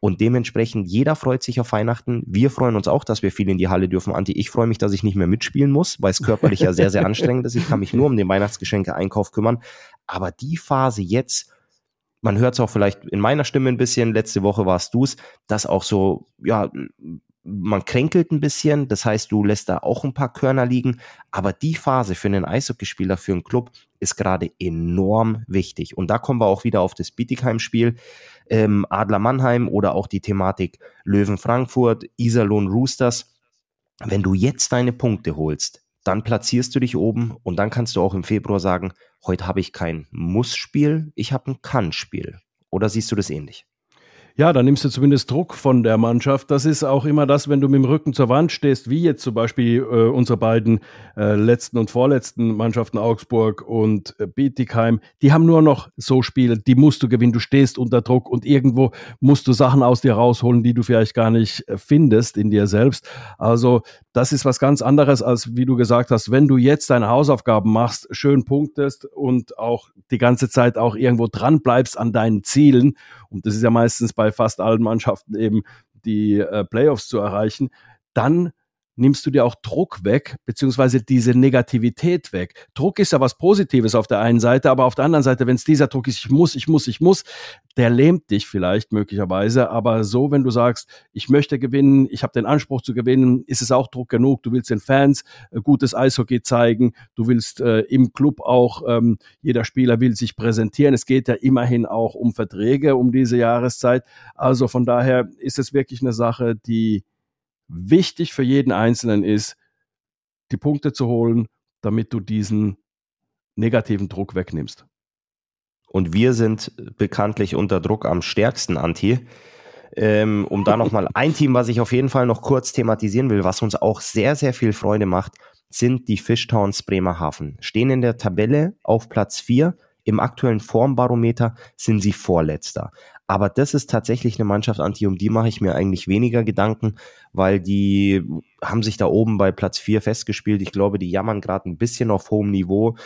Und dementsprechend, jeder freut sich auf Weihnachten. Wir freuen uns auch, dass wir viel in die Halle dürfen. Anti, ich freue mich, dass ich nicht mehr mitspielen muss, weil es körperlich ja sehr, sehr anstrengend ist. Ich kann mich nur um den Weihnachtsgeschenke-Einkauf kümmern. Aber die Phase jetzt, man hört es auch vielleicht in meiner Stimme ein bisschen, letzte Woche warst du es, dass auch so, ja, man kränkelt ein bisschen, das heißt, du lässt da auch ein paar Körner liegen, aber die Phase für einen Eishockeyspieler, für einen Club ist gerade enorm wichtig. Und da kommen wir auch wieder auf das Bietigheim-Spiel, ähm, Adler Mannheim oder auch die Thematik Löwen Frankfurt, Iserlohn Roosters. Wenn du jetzt deine Punkte holst, dann platzierst du dich oben und dann kannst du auch im Februar sagen, heute habe ich kein Muss-Spiel, ich habe ein Kann-Spiel. Oder siehst du das ähnlich?
Ja, dann nimmst du zumindest Druck von der Mannschaft. Das ist auch immer das, wenn du mit dem Rücken zur Wand stehst, wie jetzt zum Beispiel äh, unsere beiden äh, letzten und vorletzten Mannschaften Augsburg und äh, Bietigheim. Die haben nur noch so Spiele, die musst du gewinnen. Du stehst unter Druck und irgendwo musst du Sachen aus dir rausholen, die du vielleicht gar nicht äh, findest in dir selbst. Also das ist was ganz anderes, als wie du gesagt hast, wenn du jetzt deine Hausaufgaben machst, schön punktest und auch die ganze Zeit auch irgendwo dran bleibst an deinen Zielen. Und das ist ja meistens bei fast allen Mannschaften eben die äh, Playoffs zu erreichen, dann nimmst du dir auch Druck weg, beziehungsweise diese Negativität weg. Druck ist ja was Positives auf der einen Seite, aber auf der anderen Seite, wenn es dieser Druck ist, ich muss, ich muss, ich muss, der lähmt dich vielleicht möglicherweise. Aber so, wenn du sagst, ich möchte gewinnen, ich habe den Anspruch zu gewinnen, ist es auch Druck genug. Du willst den Fans äh, gutes Eishockey zeigen, du willst äh, im Club auch, ähm, jeder Spieler will sich präsentieren. Es geht ja immerhin auch um Verträge um diese Jahreszeit. Also von daher ist es wirklich eine Sache, die wichtig für jeden Einzelnen ist, die Punkte zu holen, damit du diesen negativen Druck wegnimmst.
Und wir sind bekanntlich unter Druck am stärksten, Anti. Ähm, um da nochmal ein Team, was ich auf jeden Fall noch kurz thematisieren will, was uns auch sehr, sehr viel Freude macht, sind die Fishtowns Bremerhaven. Stehen in der Tabelle auf Platz 4. Im aktuellen Formbarometer sind sie Vorletzter. Aber das ist tatsächlich eine Mannschaft, Anti, um die mache ich mir eigentlich weniger Gedanken, weil die haben sich da oben bei Platz 4 festgespielt. Ich glaube, die jammern gerade ein bisschen auf hohem Niveau.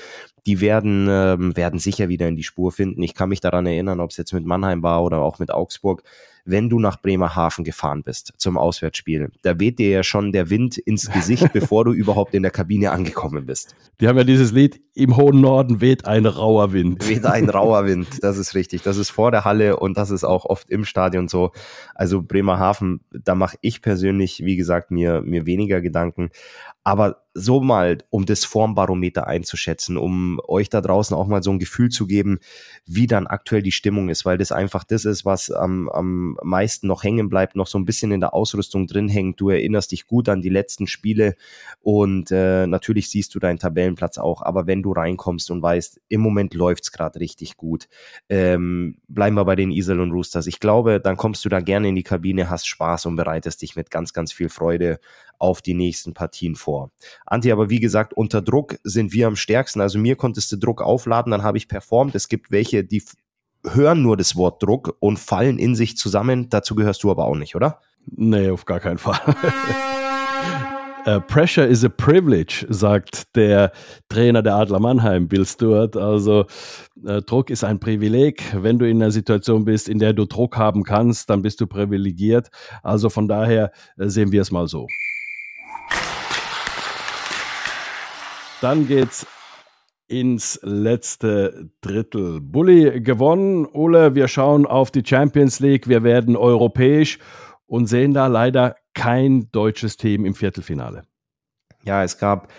Die werden, ähm, werden sicher wieder in die Spur finden. Ich kann mich daran erinnern, ob es jetzt mit Mannheim war oder auch mit Augsburg wenn du nach Bremerhaven gefahren bist zum Auswärtsspiel. Da weht dir ja schon der Wind ins Gesicht, bevor du überhaupt in der Kabine angekommen bist.
Die haben ja dieses Lied, im hohen Norden weht ein rauer Wind.
Weht ein rauer Wind, das ist richtig. Das ist vor der Halle und das ist auch oft im Stadion so. Also Bremerhaven, da mache ich persönlich, wie gesagt, mir, mir weniger Gedanken. Aber so mal, um das Formbarometer einzuschätzen, um euch da draußen auch mal so ein Gefühl zu geben, wie dann aktuell die Stimmung ist, weil das einfach das ist, was am, am meisten noch hängen bleibt, noch so ein bisschen in der Ausrüstung drin hängt. Du erinnerst dich gut an die letzten Spiele und äh, natürlich siehst du deinen Tabellenplatz auch, aber wenn du reinkommst und weißt, im Moment läuft's gerade richtig gut, ähm, bleiben wir bei den Isel und Roosters. Ich glaube, dann kommst du da gerne in die Kabine, hast Spaß und bereitest dich mit ganz, ganz viel Freude auf die nächsten Partien vor. Anti, aber wie gesagt, unter Druck sind wir am stärksten. Also mir konntest du Druck aufladen, dann habe ich performt. Es gibt welche, die hören nur das Wort Druck und fallen in sich zusammen. Dazu gehörst du aber auch nicht, oder?
Nee, auf gar keinen Fall. Uh, pressure is a privilege, sagt der Trainer der Adler Mannheim, Bill Stewart. Also uh, Druck ist ein Privileg. Wenn du in einer Situation bist, in der du Druck haben kannst, dann bist du privilegiert. Also von daher uh, sehen wir es mal so. Dann geht's ins letzte Drittel. Bulli gewonnen. Ole, wir schauen auf die Champions League. Wir werden europäisch und sehen da leider kein deutsches Team im Viertelfinale.
Ja, es gab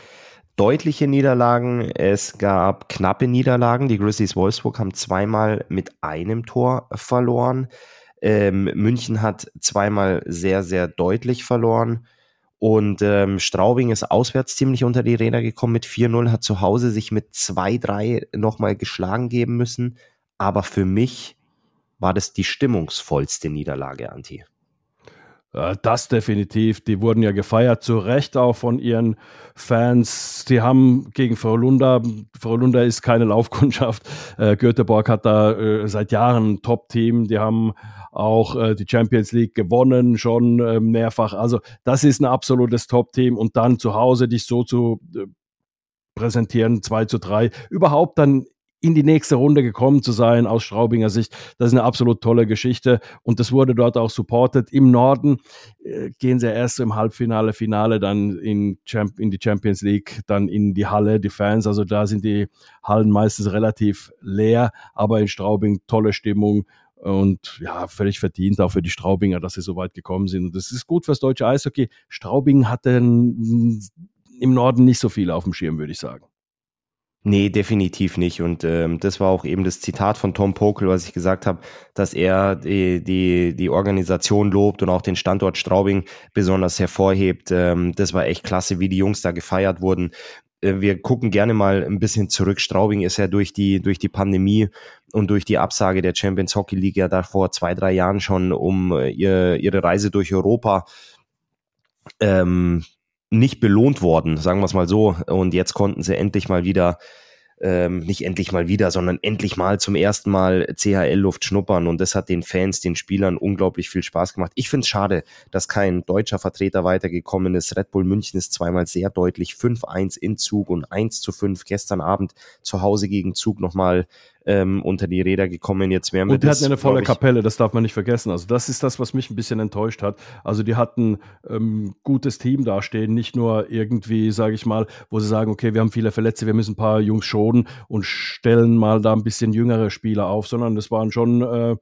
deutliche Niederlagen, es gab knappe Niederlagen. Die Grizzlies Wolfsburg haben zweimal mit einem Tor verloren. Ähm, München hat zweimal sehr, sehr deutlich verloren. Und ähm, Straubing ist auswärts ziemlich unter die Räder gekommen mit 4-0, hat zu Hause sich mit 2-3 nochmal geschlagen geben müssen. Aber für mich war das die stimmungsvollste Niederlage, Anti.
Das definitiv. Die wurden ja gefeiert, zu Recht auch von ihren Fans. Sie haben gegen Frölunda, Frölunda ist keine Laufkundschaft. Äh, Göteborg hat da äh, seit Jahren ein Top-Team. Die haben auch äh, die Champions League gewonnen, schon äh, mehrfach. Also das ist ein absolutes Top-Team und dann zu Hause dich so zu äh, präsentieren, 2 zu 3, überhaupt dann in die nächste Runde gekommen zu sein aus Straubinger Sicht. Das ist eine absolut tolle Geschichte und das wurde dort auch supported. Im Norden äh, gehen sie erst im Halbfinale, Finale dann in, Champ in die Champions League, dann in die Halle, die Fans. Also da sind die Hallen meistens relativ leer, aber in Straubing tolle Stimmung. Und ja, völlig verdient auch für die Straubinger, dass sie so weit gekommen sind. Und das ist gut fürs deutsche Eishockey. Straubing hatte im Norden nicht so viel auf dem Schirm, würde ich sagen.
Nee, definitiv nicht. Und ähm, das war auch eben das Zitat von Tom Pokel, was ich gesagt habe, dass er die, die, die Organisation lobt und auch den Standort Straubing besonders hervorhebt. Ähm, das war echt klasse, wie die Jungs da gefeiert wurden. Äh, wir gucken gerne mal ein bisschen zurück. Straubing ist ja durch die, durch die Pandemie und durch die Absage der Champions Hockey League ja da vor zwei, drei Jahren schon um äh, ihr, ihre Reise durch Europa ähm, nicht belohnt worden, sagen wir es mal so. Und jetzt konnten sie endlich mal wieder ähm, nicht endlich mal wieder, sondern endlich mal zum ersten Mal CHL-Luft schnuppern. Und das hat den Fans, den Spielern unglaublich viel Spaß gemacht. Ich finde es schade, dass kein deutscher Vertreter weitergekommen ist. Red Bull München ist zweimal sehr deutlich 5-1 in Zug und 1 zu 5 gestern Abend zu Hause gegen Zug nochmal ähm, unter die Räder gekommen. Jetzt wären wir
Und die das, hatten eine volle Kapelle, das darf man nicht vergessen. Also das ist das, was mich ein bisschen enttäuscht hat. Also die hatten ähm, gutes Team dastehen, nicht nur irgendwie, sage ich mal, wo sie sagen, okay, wir haben viele Verletzte, wir müssen ein paar Jungs schonen und stellen mal da ein bisschen jüngere Spieler auf, sondern das waren schon äh,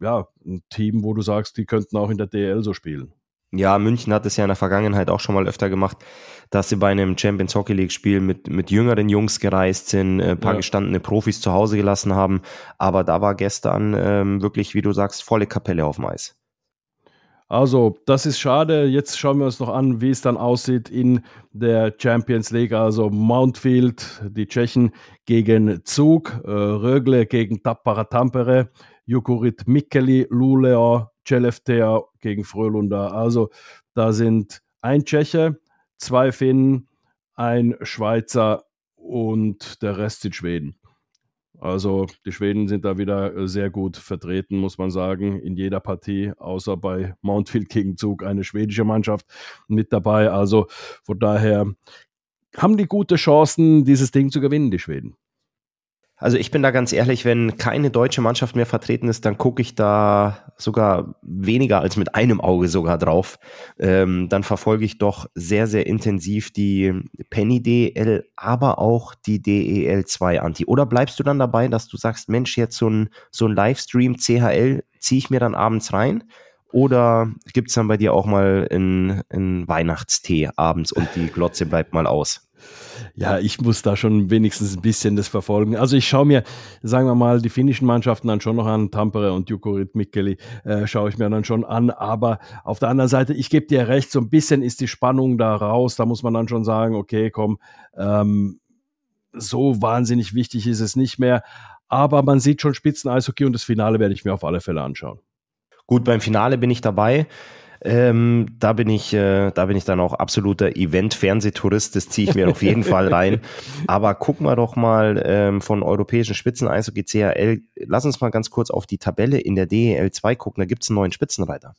ja, ein Team, wo du sagst, die könnten auch in der DL so spielen.
Ja, München hat es ja in der Vergangenheit auch schon mal öfter gemacht, dass sie bei einem Champions Hockey League Spiel mit, mit jüngeren Jungs gereist sind, ein äh, paar ja. gestandene Profis zu Hause gelassen haben. Aber da war gestern ähm, wirklich, wie du sagst, volle Kapelle auf dem Eis.
Also, das ist schade. Jetzt schauen wir uns noch an, wie es dann aussieht in der Champions League. Also Mountfield, die Tschechen gegen Zug, äh, Rögle gegen Tappara Tampere, Jukurit Mikkeli, Luleå Celeftea gegen Frölunda. Also da sind ein Tscheche, zwei Finnen, ein Schweizer und der Rest sind Schweden. Also die Schweden sind da wieder sehr gut vertreten, muss man sagen, in jeder Partie, außer bei Mountfield gegen Zug eine schwedische Mannschaft mit dabei. Also von daher haben die gute Chancen, dieses Ding zu gewinnen, die Schweden.
Also ich bin da ganz ehrlich, wenn keine deutsche Mannschaft mehr vertreten ist, dann gucke ich da sogar weniger als mit einem Auge sogar drauf. Ähm, dann verfolge ich doch sehr, sehr intensiv die Penny DL, aber auch die DEL 2 Anti. Oder bleibst du dann dabei, dass du sagst, Mensch, jetzt so ein, so ein Livestream CHL ziehe ich mir dann abends rein? Oder gibt es dann bei dir auch mal einen Weihnachtstee abends und die Glotze bleibt mal aus?
Ja, ich muss da schon wenigstens ein bisschen das verfolgen. Also ich schaue mir, sagen wir mal, die finnischen Mannschaften dann schon noch an, Tampere und Jukurit Mikkeli äh, schaue ich mir dann schon an. Aber auf der anderen Seite, ich gebe dir recht, so ein bisschen ist die Spannung da raus. Da muss man dann schon sagen, okay, komm, ähm, so wahnsinnig wichtig ist es nicht mehr. Aber man sieht schon Spitzen-Eishockey und das Finale werde ich mir auf alle Fälle anschauen.
Gut, beim Finale bin ich dabei. Ähm, da bin ich, äh, da bin ich dann auch absoluter Event-Fernsehtourist. Das ziehe ich mir auf jeden Fall rein. Aber gucken wir doch mal ähm, von europäischen Spitzen Eishockey CHL. Lass uns mal ganz kurz auf die Tabelle in der DEL 2 gucken. Da gibt es einen neuen Spitzenreiter.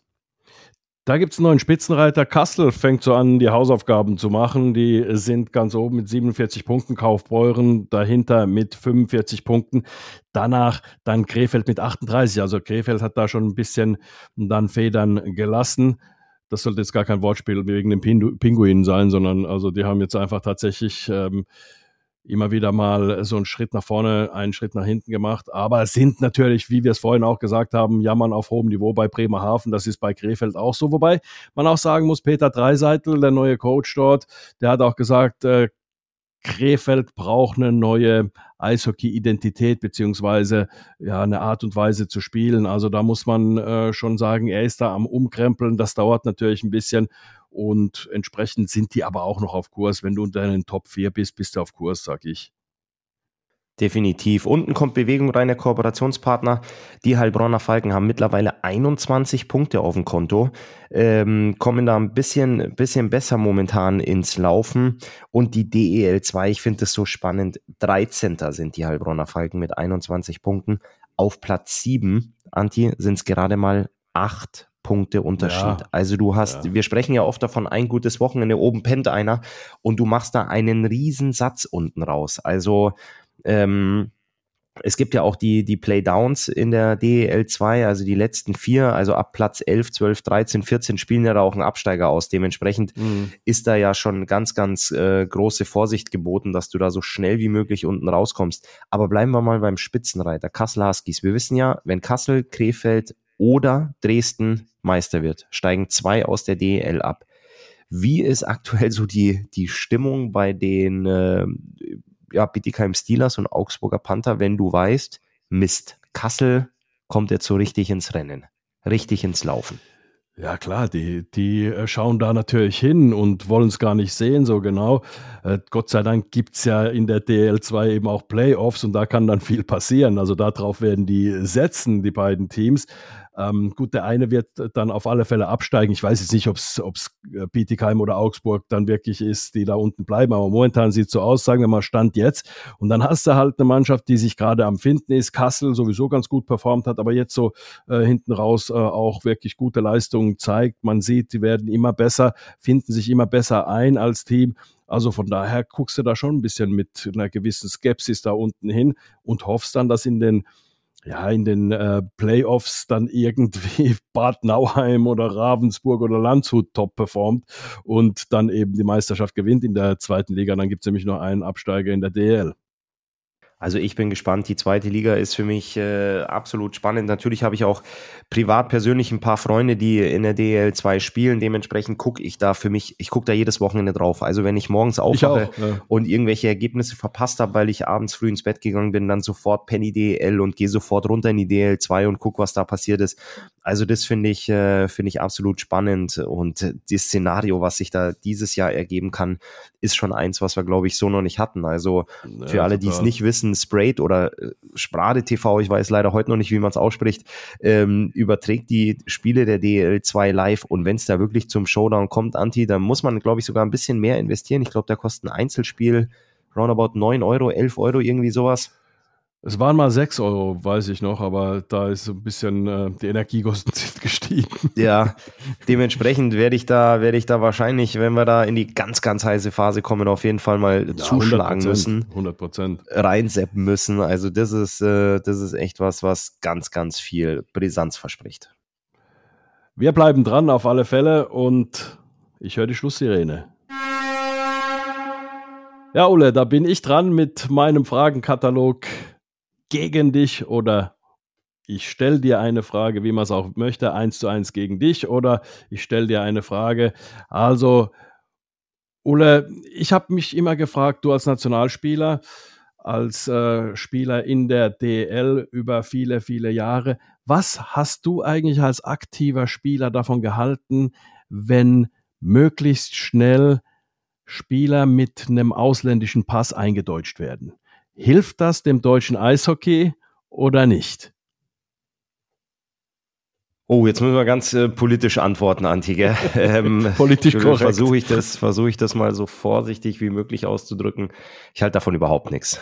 Da gibt es einen neuen Spitzenreiter. Kassel fängt so an, die Hausaufgaben zu machen. Die sind ganz oben mit 47 Punkten, Kaufbeuren dahinter mit 45 Punkten. Danach dann Krefeld mit 38. Also Krefeld hat da schon ein bisschen dann Federn gelassen. Das sollte jetzt gar kein Wortspiel wegen den Pinguinen sein, sondern also die haben jetzt einfach tatsächlich ähm, immer wieder mal so einen Schritt nach vorne, einen Schritt nach hinten gemacht. Aber es sind natürlich, wie wir es vorhin auch gesagt haben, Jammern auf hohem Niveau bei Bremerhaven. Das ist bei Krefeld auch so. Wobei man auch sagen muss, Peter Dreiseitel, der neue Coach dort, der hat auch gesagt, äh, Krefeld braucht eine neue Eishockey-Identität beziehungsweise ja eine Art und Weise zu spielen. Also da muss man äh, schon sagen, er ist da am Umkrempeln. Das dauert natürlich ein bisschen und entsprechend sind die aber auch noch auf Kurs. Wenn du unter den Top 4 bist, bist du auf Kurs, sag ich.
Definitiv. Unten kommt Bewegung rein, der Kooperationspartner. Die Heilbronner Falken haben mittlerweile 21 Punkte auf dem Konto, ähm, kommen da ein bisschen, bisschen besser momentan ins Laufen. Und die DEL 2, ich finde das so spannend, 13. sind die Heilbronner Falken mit 21 Punkten. Auf Platz 7, Anti, sind es gerade mal 8 Punkte Unterschied. Ja, also du hast, ja. wir sprechen ja oft davon, ein gutes Wochenende, oben pennt einer und du machst da einen riesen Satz unten raus. Also Ähm, es gibt ja auch die, die Playdowns in der DEL 2, also die letzten vier, also ab Platz 11, 12, 13, 14 spielen ja da auch einen Absteiger aus. Dementsprechend mhm. ist da ja schon ganz, ganz äh, große Vorsicht geboten, dass du da so schnell wie möglich unten rauskommst. Aber bleiben wir mal beim Spitzenreiter, Kassel Huskies. Wir wissen ja, wenn Kassel, Krefeld oder Dresden Meister wird, steigen zwei aus der DEL ab. Wie ist aktuell so die, die Stimmung bei den äh, ja, Bietigheim Steelers und Augsburger Panther, wenn du weißt, Mist, Kassel kommt jetzt so richtig ins Rennen, richtig ins Laufen.
Ja klar, die, die äh, schauen da natürlich hin und wollen es gar nicht sehen, so genau. Äh, Gott sei Dank gibt es ja in der DL2 eben auch Playoffs und da kann dann viel passieren. Also darauf werden die setzen, die beiden Teams. Ähm, gut, der eine wird dann auf alle Fälle absteigen. Ich weiß jetzt nicht, ob es äh, Bietigheim oder Augsburg dann wirklich ist, die da unten bleiben, aber momentan sieht es so aus, sagen wir mal Stand jetzt. Und dann hast du halt eine Mannschaft, die sich gerade am Finden ist. Kassel sowieso ganz gut performt hat, aber jetzt so äh, hinten raus äh, auch wirklich gute Leistungen zeigt. Man sieht, die werden immer besser, finden sich immer besser ein als Team. Also von daher guckst du da schon ein bisschen mit einer gewissen Skepsis da unten hin und hoffst dann, dass in den ja, in den äh, Playoffs dann irgendwie Bad Nauheim oder Ravensburg oder Landshut top performt und dann eben die Meisterschaft gewinnt in der zweiten Liga. Dann gibt es nämlich noch einen Absteiger in der DL.
Also ich bin gespannt. Die zweite Liga ist für mich äh, absolut spannend. Natürlich habe ich auch privat persönlich ein paar Freunde, die in der DL2 spielen. Dementsprechend gucke ich da für mich, ich gucke da jedes Wochenende drauf. Also wenn ich morgens aufwache ich ja. und irgendwelche Ergebnisse verpasst habe, weil ich abends früh ins Bett gegangen bin, dann sofort Penny DL und gehe sofort runter in die DL2 und gucke, was da passiert ist. Also das finde ich, äh, finde ich absolut spannend. Und das Szenario, was sich da dieses Jahr ergeben kann, ist schon eins, was wir, glaube ich, so noch nicht hatten. Also für ja, alle, die es nicht wissen, Sprayed oder äh, Sprade TV, ich weiß leider heute noch nicht, wie man es ausspricht, ähm, überträgt die Spiele der DL2 live und wenn es da wirklich zum Showdown kommt, Anti, dann muss man, glaube ich, sogar ein bisschen mehr investieren. Ich glaube, da kostet ein Einzelspiel roundabout 9 Euro, 11 Euro, irgendwie sowas.
Es waren mal 6 Euro, weiß ich noch, aber da ist ein bisschen äh, die Energiekosten sind gestiegen.
Ja, dementsprechend werde ich da, werde ich da wahrscheinlich, wenn wir da in die ganz, ganz heiße Phase kommen, auf jeden Fall mal ja, zuschlagen 100%, müssen.
100 Prozent.
Reinseppen müssen. Also das ist, äh, das ist echt was, was ganz, ganz viel Brisanz verspricht.
Wir bleiben dran auf alle Fälle und ich höre die Schlusssirene. Ja, Ulle, da bin ich dran mit meinem Fragenkatalog gegen dich oder ich stelle dir eine Frage, wie man es auch möchte, eins zu eins gegen dich oder ich stelle dir eine Frage. Also, Ulle, ich habe mich immer gefragt, du als Nationalspieler, als äh, Spieler in der DL über viele, viele Jahre, was hast du eigentlich als aktiver Spieler davon gehalten, wenn möglichst schnell Spieler mit einem ausländischen Pass eingedeutscht werden? Hilft das dem deutschen Eishockey oder nicht?
Oh, jetzt müssen wir ganz äh, politisch antworten, Antike. Ähm,
politisch korrekt.
Versuche ich, das, versuch ich das mal so vorsichtig wie möglich auszudrücken. Ich halte davon überhaupt nichts.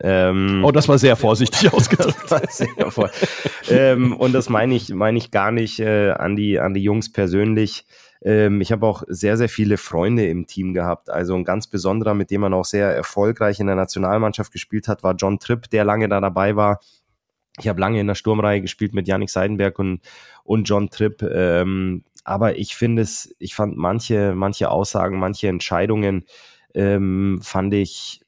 Ähm, oh, das war sehr vorsichtig ausgedrückt.
sehr vor ähm, und das meine ich, meine ich gar nicht äh, an, die, an die Jungs persönlich. Ähm, ich habe auch sehr, sehr viele Freunde im Team gehabt. Also ein ganz besonderer, mit dem man auch sehr erfolgreich in der Nationalmannschaft gespielt hat, war John Tripp, der lange da dabei war. Ich habe lange in der Sturmreihe gespielt mit Yannick Seidenberg und, und John Tripp. Ähm, aber ich finde es, ich fand manche, manche Aussagen, manche Entscheidungen ähm, fand ich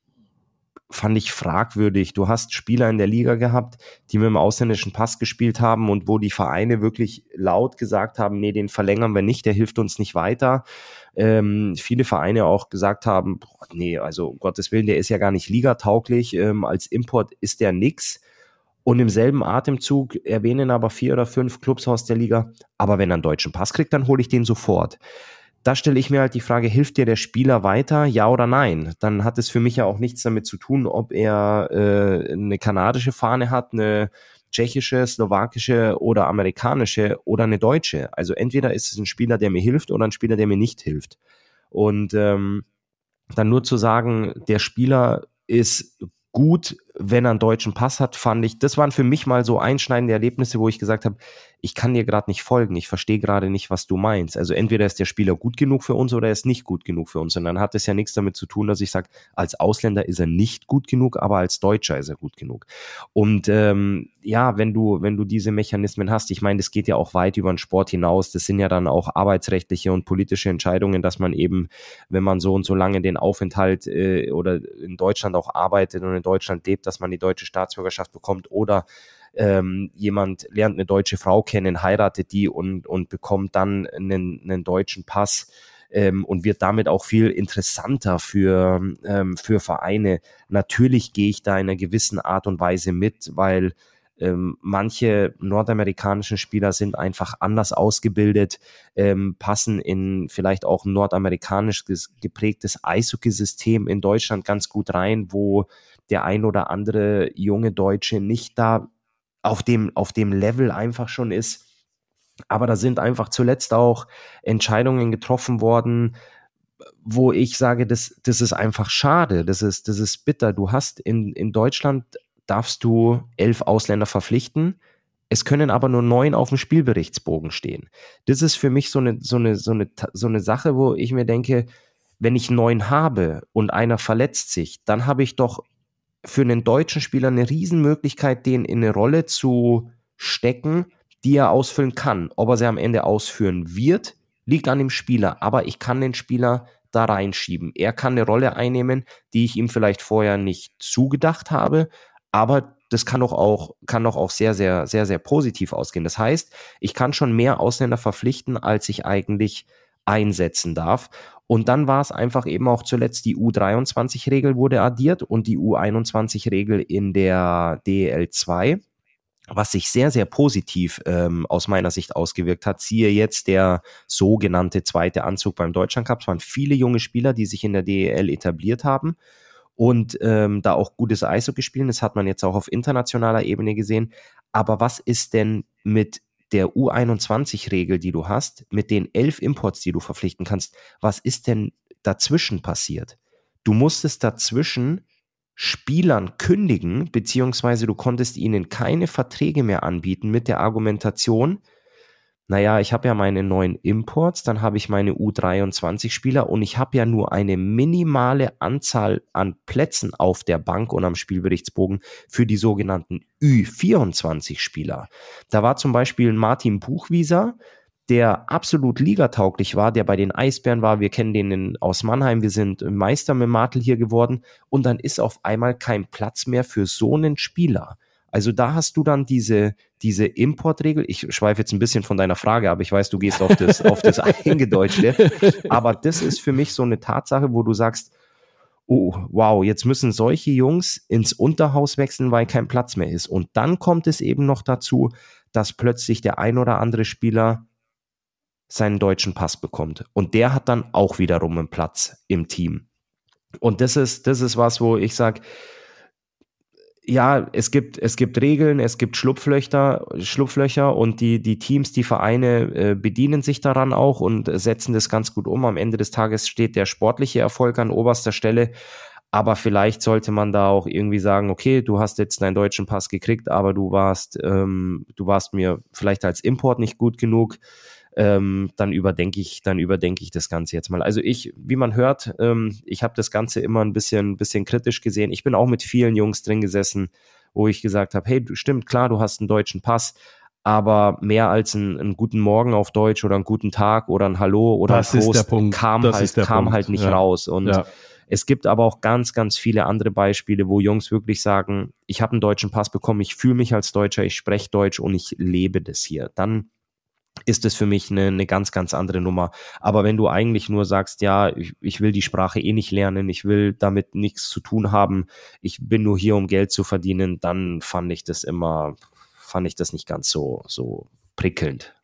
fand ich fragwürdig. Du hast Spieler in der Liga gehabt, die mit dem ausländischen Pass gespielt haben und wo die Vereine wirklich laut gesagt haben, nee, den verlängern wir nicht, der hilft uns nicht weiter. Ähm, viele Vereine auch gesagt haben, boah, nee, also um Gottes Willen, der ist ja gar nicht ligatauglich, ähm, als Import ist der nix. Und im selben Atemzug erwähnen aber vier oder fünf Clubs aus der Liga, aber wenn er einen deutschen Pass kriegt, dann hole ich den sofort da stelle ich mir halt die Frage, hilft dir der Spieler weiter, ja oder nein? Dann hat es für mich ja auch nichts damit zu tun, ob er äh, eine kanadische Fahne hat, eine tschechische, slowakische oder amerikanische oder eine deutsche. Also entweder ist es ein Spieler, der mir hilft oder ein Spieler, der mir nicht hilft. Und ähm, dann nur zu sagen, der Spieler ist gut wenn er einen deutschen Pass hat, fand ich, das waren für mich mal so einschneidende Erlebnisse, wo ich gesagt habe, ich kann dir gerade nicht folgen, ich verstehe gerade nicht, was du meinst. Also entweder ist der Spieler gut genug für uns oder er ist nicht gut genug für uns. Und dann hat es ja nichts damit zu tun, dass ich sage, als Ausländer ist er nicht gut genug, aber als Deutscher ist er gut genug. Und ähm, ja, wenn du, wenn du diese Mechanismen hast, ich meine, das geht ja auch weit über den Sport hinaus, das sind ja dann auch arbeitsrechtliche und politische Entscheidungen, dass man eben, wenn man so und so lange den Aufenthalt äh, oder in Deutschland auch arbeitet und in Deutschland lebt, dass man die deutsche Staatsbürgerschaft bekommt oder ähm, jemand lernt eine deutsche Frau kennen, heiratet die und, und bekommt dann einen, einen deutschen Pass ähm, und wird damit auch viel interessanter für, ähm, für Vereine. Natürlich gehe ich da in einer gewissen Art und Weise mit, weil ähm, manche nordamerikanischen Spieler sind einfach anders ausgebildet, ähm, passen in vielleicht auch ein nordamerikanisch geprägtes Eishockey-System in Deutschland ganz gut rein, wo der ein oder andere junge Deutsche nicht da auf dem, auf dem Level einfach schon ist. Aber da sind einfach zuletzt auch Entscheidungen getroffen worden, wo ich sage, das, das ist einfach schade, das ist, das ist bitter. Du hast in, in Deutschland, darfst du elf Ausländer verpflichten, es können aber nur neun auf dem Spielberichtsbogen stehen. Das ist für mich so eine, so eine, so eine, so eine Sache, wo ich mir denke, wenn ich neun habe und einer verletzt sich, dann habe ich doch für einen deutschen Spieler eine Riesenmöglichkeit, den in eine Rolle zu stecken, die er ausfüllen kann. Ob er sie am Ende ausführen wird, liegt an dem Spieler. Aber ich kann den Spieler da reinschieben. Er kann eine Rolle einnehmen, die ich ihm vielleicht vorher nicht zugedacht habe. Aber das kann doch auch, kann doch auch sehr, sehr, sehr, sehr positiv ausgehen. Das heißt, ich kann schon mehr Ausländer verpflichten, als ich eigentlich einsetzen darf. Und dann war es einfach eben auch zuletzt die U23-Regel wurde addiert und die U21-Regel in der DEL 2 was sich sehr, sehr positiv ähm, aus meiner Sicht ausgewirkt hat. Siehe jetzt der sogenannte zweite Anzug beim Deutschland Cup. Es waren viele junge Spieler, die sich in der DEL etabliert haben und ähm, da auch gutes Eishockey spielen. Das hat man jetzt auch auf internationaler Ebene gesehen. Aber was ist denn mit der U21-Regel, die du hast, mit den elf Imports, die du verpflichten kannst, was ist denn dazwischen passiert? Du musstest dazwischen Spielern kündigen, beziehungsweise du konntest ihnen keine Verträge mehr anbieten mit der Argumentation, naja, ich habe ja meine neuen Imports, dann habe ich meine U23-Spieler und ich habe ja nur eine minimale Anzahl an Plätzen auf der Bank und am Spielberichtsbogen für die sogenannten Ü24-Spieler. Da war zum Beispiel Martin Buchwieser, der absolut ligatauglich war, der bei den Eisbären war. Wir kennen den aus Mannheim. Wir sind Meister mit Martel hier geworden. Und dann ist auf einmal kein Platz mehr für so einen Spieler. Also da hast du dann diese, diese Importregel. Ich schweife jetzt ein bisschen von deiner Frage, aber ich weiß, du gehst auf das, auf das Eingedeutschte. Aber das ist für mich so eine Tatsache, wo du sagst, oh, wow, jetzt müssen solche Jungs ins Unterhaus wechseln, weil kein Platz mehr ist. Und dann kommt es eben noch dazu, dass plötzlich der ein oder andere Spieler seinen deutschen Pass bekommt. Und der hat dann auch wiederum einen Platz im Team. Und das ist, das ist was, wo ich sage, ja, es gibt, es gibt Regeln, es gibt Schlupflöcher, Schlupflöcher und die, die Teams, die Vereine äh, bedienen sich daran auch und setzen das ganz gut um. Am Ende des Tages steht der sportliche Erfolg an oberster Stelle. Aber vielleicht sollte man da auch irgendwie sagen, okay, du hast jetzt deinen deutschen Pass gekriegt, aber du warst, ähm, du warst mir vielleicht als Import nicht gut genug ähm, dann überdenke ich, dann überdenke ich das Ganze jetzt mal. Also ich, wie man hört, ähm, ich habe das Ganze immer ein bisschen, bisschen kritisch gesehen. Ich bin auch mit vielen Jungs drin gesessen, wo ich gesagt habe, hey, stimmt, klar, du hast einen deutschen Pass, aber mehr als einen, einen, guten Morgen auf Deutsch oder einen guten Tag oder ein Hallo oder
das
ein
Prost
kam, halt, kam
Punkt.
halt nicht ja. raus. Und ja. es gibt aber auch ganz, ganz viele andere Beispiele, wo Jungs wirklich sagen, ich habe einen deutschen Pass bekommen, ich fühle mich als Deutscher, ich spreche Deutsch und ich lebe das hier. Dann ist es für mich eine, eine ganz, ganz andere Nummer. Aber wenn du eigentlich nur sagst, ja, ich, ich will die Sprache eh nicht lernen, ich will damit nichts zu tun haben, ich bin nur hier, um Geld zu verdienen, dann fand ich das immer, fand ich das nicht ganz so, so prickelnd.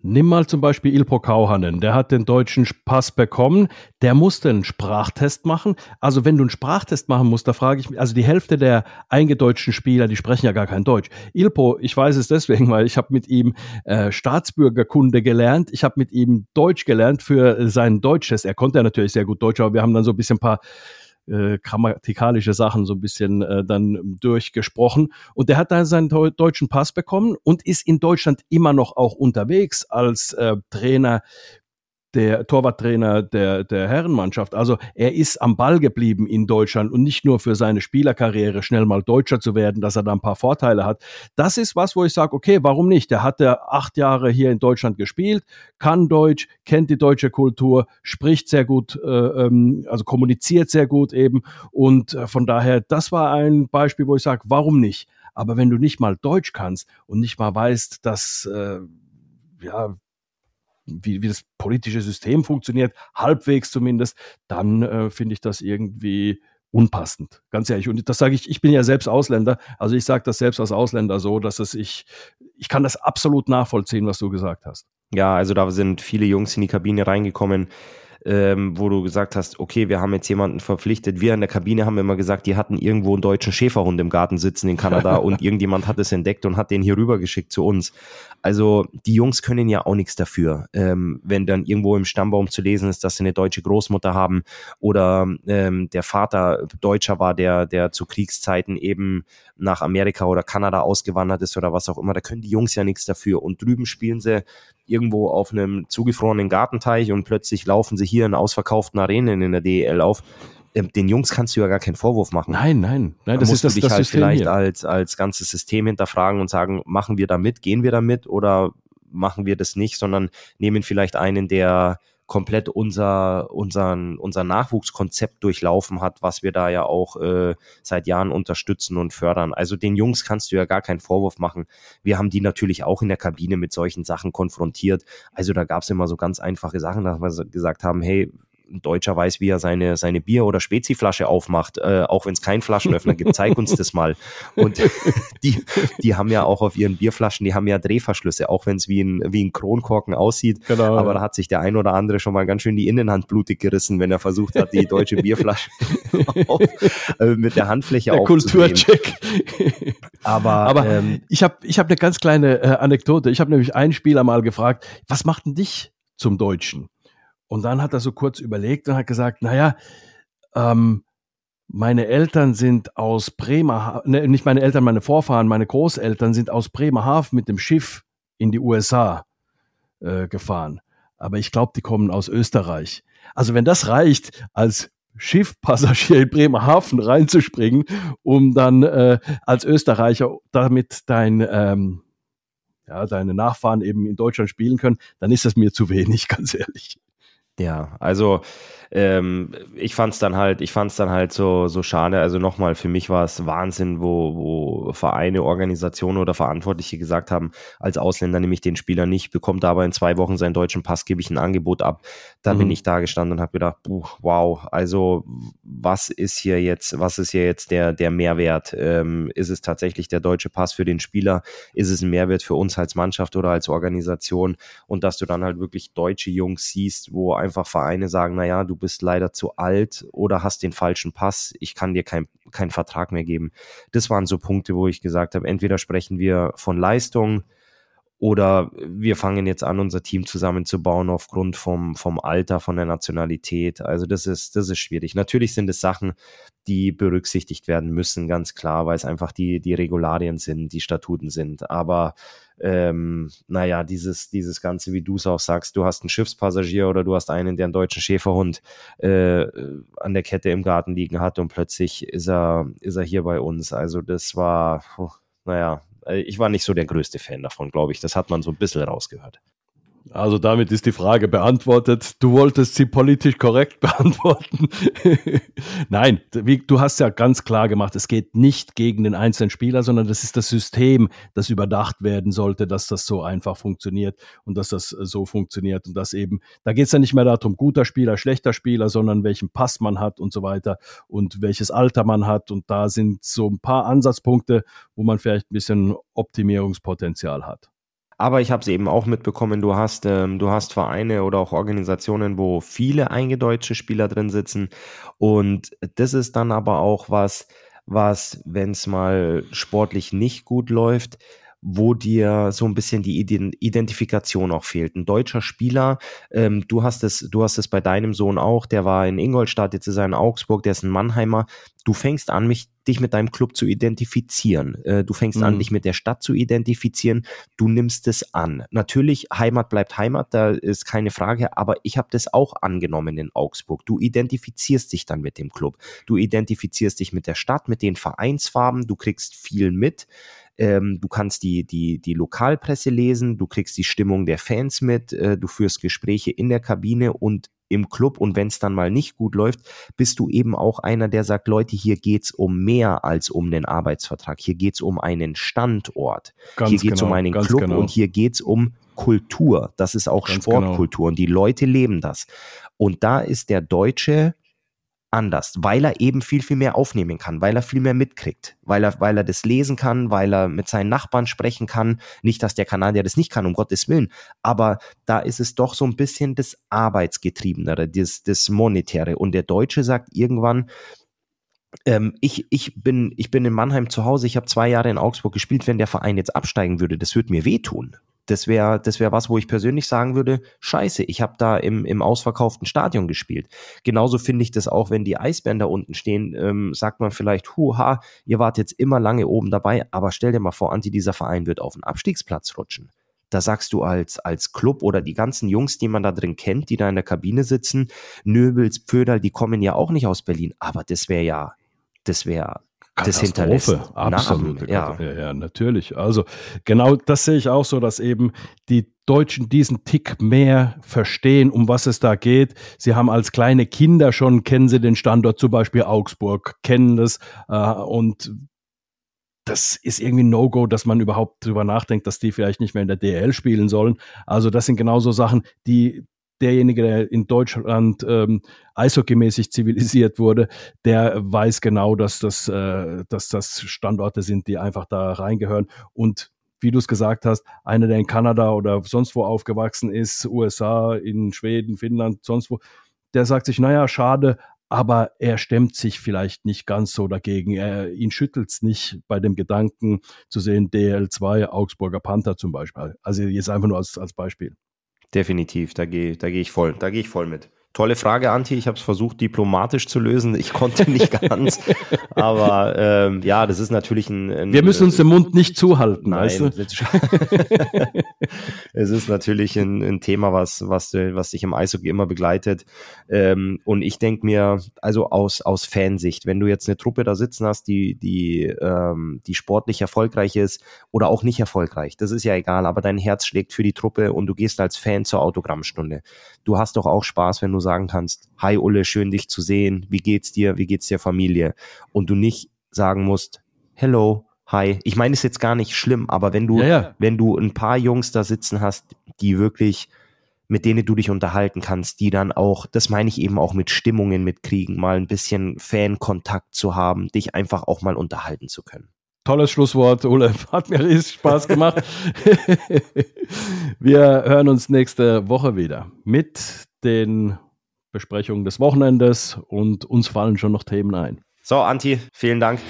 Nimm mal zum Beispiel Ilpo Kauhanen, der hat den deutschen Pass bekommen, der musste einen Sprachtest machen. Also wenn du einen Sprachtest machen musst, da frage ich mich, also die Hälfte der eingedeutschten Spieler, die sprechen ja gar kein Deutsch. Ilpo, ich weiß es deswegen, weil ich habe mit ihm äh, Staatsbürgerkunde gelernt, ich habe mit ihm Deutsch gelernt für seinen Deutschtest. Er konnte ja natürlich sehr gut Deutsch, aber wir haben dann so ein bisschen ein paar äh, grammatikalische Sachen so ein bisschen äh, dann durchgesprochen. Und der hat da seinen deutschen Pass bekommen und ist in Deutschland immer noch auch unterwegs als äh, Trainer der Torwarttrainer der, der Herrenmannschaft. Also er ist am Ball geblieben in Deutschland und nicht nur für seine Spielerkarriere schnell mal Deutscher zu werden, dass er da ein paar Vorteile hat. Das ist was, wo ich sage, okay, warum nicht? Der hat ja acht Jahre hier in Deutschland gespielt, kann Deutsch, kennt die deutsche Kultur, spricht sehr gut, äh, ähm, also kommuniziert sehr gut eben. Und äh, von daher, das war ein Beispiel, wo ich sage, warum nicht? Aber wenn du nicht mal Deutsch kannst und nicht mal weißt, dass äh, ja, wie, wie das politische System funktioniert, halbwegs zumindest, dann äh, finde ich das irgendwie unpassend, ganz ehrlich. Und das sage ich, ich bin ja selbst Ausländer, also ich sage das selbst als Ausländer so, dass es ich, ich kann das absolut nachvollziehen, was du gesagt hast.
Ja, also da sind viele Jungs in die Kabine reingekommen, ähm, wo du gesagt hast, okay, wir haben jetzt jemanden verpflichtet. Wir in der Kabine haben immer gesagt, die hatten irgendwo einen deutschen Schäferhund im Garten sitzen in Kanada und irgendjemand hat es entdeckt und hat den hier rübergeschickt zu uns. Also die Jungs können ja auch nichts dafür, ähm, wenn dann irgendwo im Stammbaum zu lesen ist, dass sie eine deutsche Großmutter haben oder ähm, der Vater Deutscher war, der, der zu Kriegszeiten eben nach Amerika oder Kanada ausgewandert ist oder was auch immer. Da können die Jungs ja nichts dafür. Und drüben spielen sie irgendwo auf einem zugefrorenen Gartenteich und plötzlich laufen sie hier in ausverkauften Arenen in der DEL auf. Ähm, den Jungs kannst du ja gar keinen Vorwurf machen.
Nein, nein, nein,
das ist das, dich das halt System vielleicht hier. als, als ganzes System hinterfragen und sagen, machen wir da mit, gehen wir da mit oder machen wir das nicht, sondern nehmen vielleicht einen, der komplett unser, unseren, unser Nachwuchskonzept durchlaufen hat, was wir da ja auch äh, seit Jahren unterstützen und fördern. Also den Jungs kannst du ja gar keinen Vorwurf machen. Wir haben die natürlich auch in der Kabine mit solchen Sachen konfrontiert. Also da gab es immer so ganz einfache Sachen, dass wir gesagt haben, hey, ein Deutscher weiß, wie er seine, seine Bier- oder Speziflasche aufmacht, äh, auch wenn es keinen Flaschenöffner gibt, zeig uns das mal. Und die, die haben ja auch auf ihren Bierflaschen, die haben ja Drehverschlüsse, auch wenn es wie ein, wie ein Kronkorken aussieht. Genau, Aber da hat sich der ein oder andere schon mal ganz schön die Innenhand blutig gerissen, wenn er versucht hat, die deutsche Bierflasche auf, äh, mit der Handfläche der
Kulturcheck. Aber, Aber ähm, ich habe ich hab eine ganz kleine äh, Anekdote. Ich habe nämlich einen Spieler mal gefragt, was macht denn dich zum Deutschen? Und dann hat er so kurz überlegt und hat gesagt, naja, ähm, meine Eltern sind aus Bremerhaven, ne, nicht meine Eltern, meine Vorfahren, meine Großeltern sind aus Bremerhaven mit dem Schiff in die USA äh, gefahren. Aber ich glaube, die kommen aus Österreich. Also wenn das reicht, als Schiffpassagier in Bremerhaven reinzuspringen, um dann äh, als Österreicher damit dein ähm, ja, deine Nachfahren eben in Deutschland spielen können, dann ist das mir zu wenig, ganz ehrlich.
Ja, also ähm, ich fand es dann halt, ich fand es dann halt so, so schade. Also nochmal, für mich war es Wahnsinn, wo, wo Vereine, Organisationen oder Verantwortliche gesagt haben, als Ausländer nehme ich den Spieler nicht, bekommt aber in zwei Wochen seinen deutschen Pass, gebe ich ein Angebot ab. Da mhm. bin ich da gestanden und habe gedacht, wow, also was ist hier jetzt, was ist hier jetzt der, der Mehrwert? Ähm, ist es tatsächlich der deutsche Pass für den Spieler? Ist es ein Mehrwert für uns als Mannschaft oder als Organisation? Und dass du dann halt wirklich deutsche Jungs siehst, wo einfach Vereine sagen, naja, du bist leider zu alt oder hast den falschen Pass, ich kann dir keinen kein Vertrag mehr geben. Das waren so Punkte, wo ich gesagt habe, entweder sprechen wir von Leistung oder wir fangen jetzt an, unser Team zusammenzubauen aufgrund vom, vom Alter, von der Nationalität. Also das ist, das ist schwierig. Natürlich sind es Sachen, die berücksichtigt werden müssen, ganz klar, weil es einfach die, die Regularien sind, die Statuten sind. Aber ähm, naja, dieses, dieses Ganze, wie du es auch sagst, du hast einen Schiffspassagier oder du hast einen, der einen deutschen Schäferhund äh, an der Kette im Garten liegen hat und plötzlich ist er, ist er hier bei uns. Also das war, naja, ich war nicht so der größte Fan davon, glaube ich. Das hat man so ein bisschen rausgehört.
Also damit ist die Frage beantwortet. Du wolltest sie politisch korrekt beantworten. Nein, wie, du hast ja ganz klar gemacht, es geht nicht gegen den einzelnen Spieler, sondern das ist das System, das überdacht werden sollte, dass das so einfach funktioniert und dass das so funktioniert und dass eben, da geht es ja nicht mehr darum, guter Spieler, schlechter Spieler, sondern welchen Pass man hat und so weiter und welches Alter man hat und da sind so ein paar Ansatzpunkte, wo man vielleicht ein bisschen Optimierungspotenzial hat.
Aber ich habe es eben auch mitbekommen, du hast, ähm, du hast Vereine oder auch Organisationen, wo viele eingedeutsche Spieler drin sitzen. Und das ist dann aber auch was, was, wenn es mal sportlich nicht gut läuft, wo dir so ein bisschen die Identifikation auch fehlt. Ein deutscher Spieler, ähm, du hast es, du hast es bei deinem Sohn auch, der war in Ingolstadt, jetzt ist er in Augsburg, der ist ein Mannheimer. Du fängst an, mich, dich mit deinem Club zu identifizieren. Äh, du fängst mhm. an, dich mit der Stadt zu identifizieren. Du nimmst es an. Natürlich, Heimat bleibt Heimat, da ist keine Frage, aber ich habe das auch angenommen in Augsburg. Du identifizierst dich dann mit dem Club. Du identifizierst dich mit der Stadt, mit den Vereinsfarben, du kriegst viel mit. Ähm, du kannst die, die, die Lokalpresse lesen, du kriegst die Stimmung der Fans mit, äh, du führst Gespräche in der Kabine und im Club und wenn es dann mal nicht gut läuft, bist du eben auch einer, der sagt, Leute, hier geht's um mehr als um den Arbeitsvertrag. Hier geht's um einen Standort. Ganz hier geht's genau, um einen Club genau. und hier geht's um Kultur. Das ist auch ganz genau. Sportkultur genau. und die Leute leben das. Und da ist der Deutsche anders, weil er eben viel, viel mehr aufnehmen kann, weil er viel mehr mitkriegt, weil er, weil er das lesen kann, weil er mit seinen Nachbarn sprechen kann. Nicht, dass der Kanadier das nicht kann, um Gottes Willen, aber da ist es doch so ein bisschen das Arbeitsgetriebenere, das, das Monetäre. Und der Deutsche sagt irgendwann, ähm, ich, ich, bin, ich bin in Mannheim zu Hause, ich habe zwei Jahre in Augsburg gespielt, wenn der Verein jetzt absteigen würde, das würde mir wehtun das wäre das wäre was, wo ich persönlich sagen würde, scheiße, ich habe da im, im ausverkauften Stadion gespielt. Genauso finde ich das auch, wenn die Eisbären da unten stehen, ähm, sagt man vielleicht, huha, ihr wart jetzt immer lange oben dabei, aber stell dir mal vor, Anti, dieser Verein wird auf den Abstiegsplatz rutschen. Da sagst du als, als Club oder die ganzen Jungs, die man da drin kennt, die da in der Kabine sitzen, Nöbels, Pföderl, die kommen ja auch nicht aus Berlin, aber das wäre ja, das wäre das hinterlässt.
Absolut. ja. ja. ja, natürlich. Also genau das sehe ich auch so, dass eben die Deutschen diesen Tick mehr verstehen, um was es da geht. Sie haben als kleine Kinder schon, kennen sie den Standort, zum Beispiel Augsburg, kennen das äh, und das ist irgendwie ein No-Go, dass man überhaupt drüber nachdenkt, dass die vielleicht nicht mehr in der DL spielen sollen. Also das sind genauso Sachen, die derjenige, der in Deutschland ähm, eishockeymäßig zivilisiert wurde, der weiß genau, dass das, äh, dass das Standorte sind, die einfach da reingehören. Und wie du es gesagt hast, einer, der in Kanada oder sonst wo aufgewachsen ist, USA, in Schweden, Finnland, sonst wo, der sagt sich, naja, schade, aber er stemmt sich vielleicht nicht ganz so dagegen. Er, ihn schüttelt es nicht bei dem Gedanken zu sehen, DL2, Augsburger Panther zum Beispiel. Also jetzt einfach nur als, als Beispiel.
Definitiv, da gehe da geh ich voll, da gehe ich voll mit. Tolle Frage, Anti. Ich habe es versucht, diplomatisch zu lösen. Ich konnte nicht ganz. aber ähm, ja, das ist natürlich ein, ein
Wir müssen uns den Mund nicht zuhalten, nein, weißt du?
es ist natürlich ein, ein, Thema, was, was, was dich im Eishockey immer begleitet. Ähm, und ich denke mir, also aus, aus Fansicht, wenn du jetzt eine Truppe da sitzen hast, die, die, ähm, die sportlich erfolgreich ist oder auch nicht erfolgreich, das ist ja egal, aber dein Herz schlägt für die Truppe und du gehst als Fan zur Autogrammstunde. Du hast doch auch Spaß, wenn du sagen kannst, hi Ulle, schön dich zu sehen, wie geht's dir, wie geht's der Familie? Und du nicht sagen musst, hello, hi. Ich meine es jetzt gar nicht schlimm, aber wenn du, ja, ja. wenn du ein paar Jungs da sitzen hast, die wirklich mit denen du dich unterhalten kannst, die dann auch, das meine ich eben auch mit Stimmungen mitkriegen, mal ein bisschen Fankontakt zu haben, dich einfach auch mal unterhalten zu können.
Tolles Schlusswort, Ole. Hat mir riesig Spaß gemacht. Wir hören uns nächste Woche wieder mit den Besprechungen des Wochenendes und uns fallen schon noch Themen ein.
So, Anti, vielen Dank.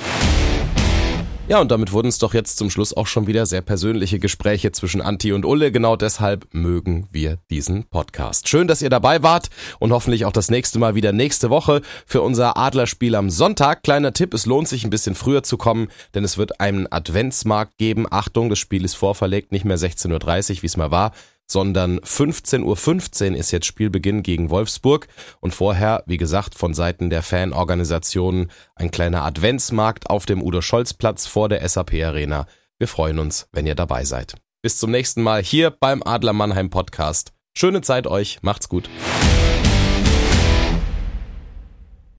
Ja, und damit wurden es doch jetzt zum Schluss auch schon wieder sehr persönliche Gespräche zwischen Anti und Ulle. Genau deshalb mögen wir diesen Podcast. Schön, dass ihr dabei wart und hoffentlich auch das nächste Mal wieder nächste Woche für unser Adlerspiel am Sonntag. Kleiner Tipp, es lohnt sich ein bisschen früher zu kommen, denn es wird einen Adventsmarkt geben. Achtung, das Spiel ist vorverlegt, nicht mehr 16.30 Uhr, wie es mal war, sondern 15.15 Uhr .15 ist jetzt Spielbeginn gegen Wolfsburg und vorher, wie gesagt, von Seiten der Fanorganisationen ein kleiner Adventsmarkt auf dem Udo-Scholz-Platz vor der SAP Arena. Wir freuen uns, wenn ihr dabei seid. Bis zum nächsten Mal hier beim Adler Mannheim Podcast. Schöne Zeit euch, macht's gut.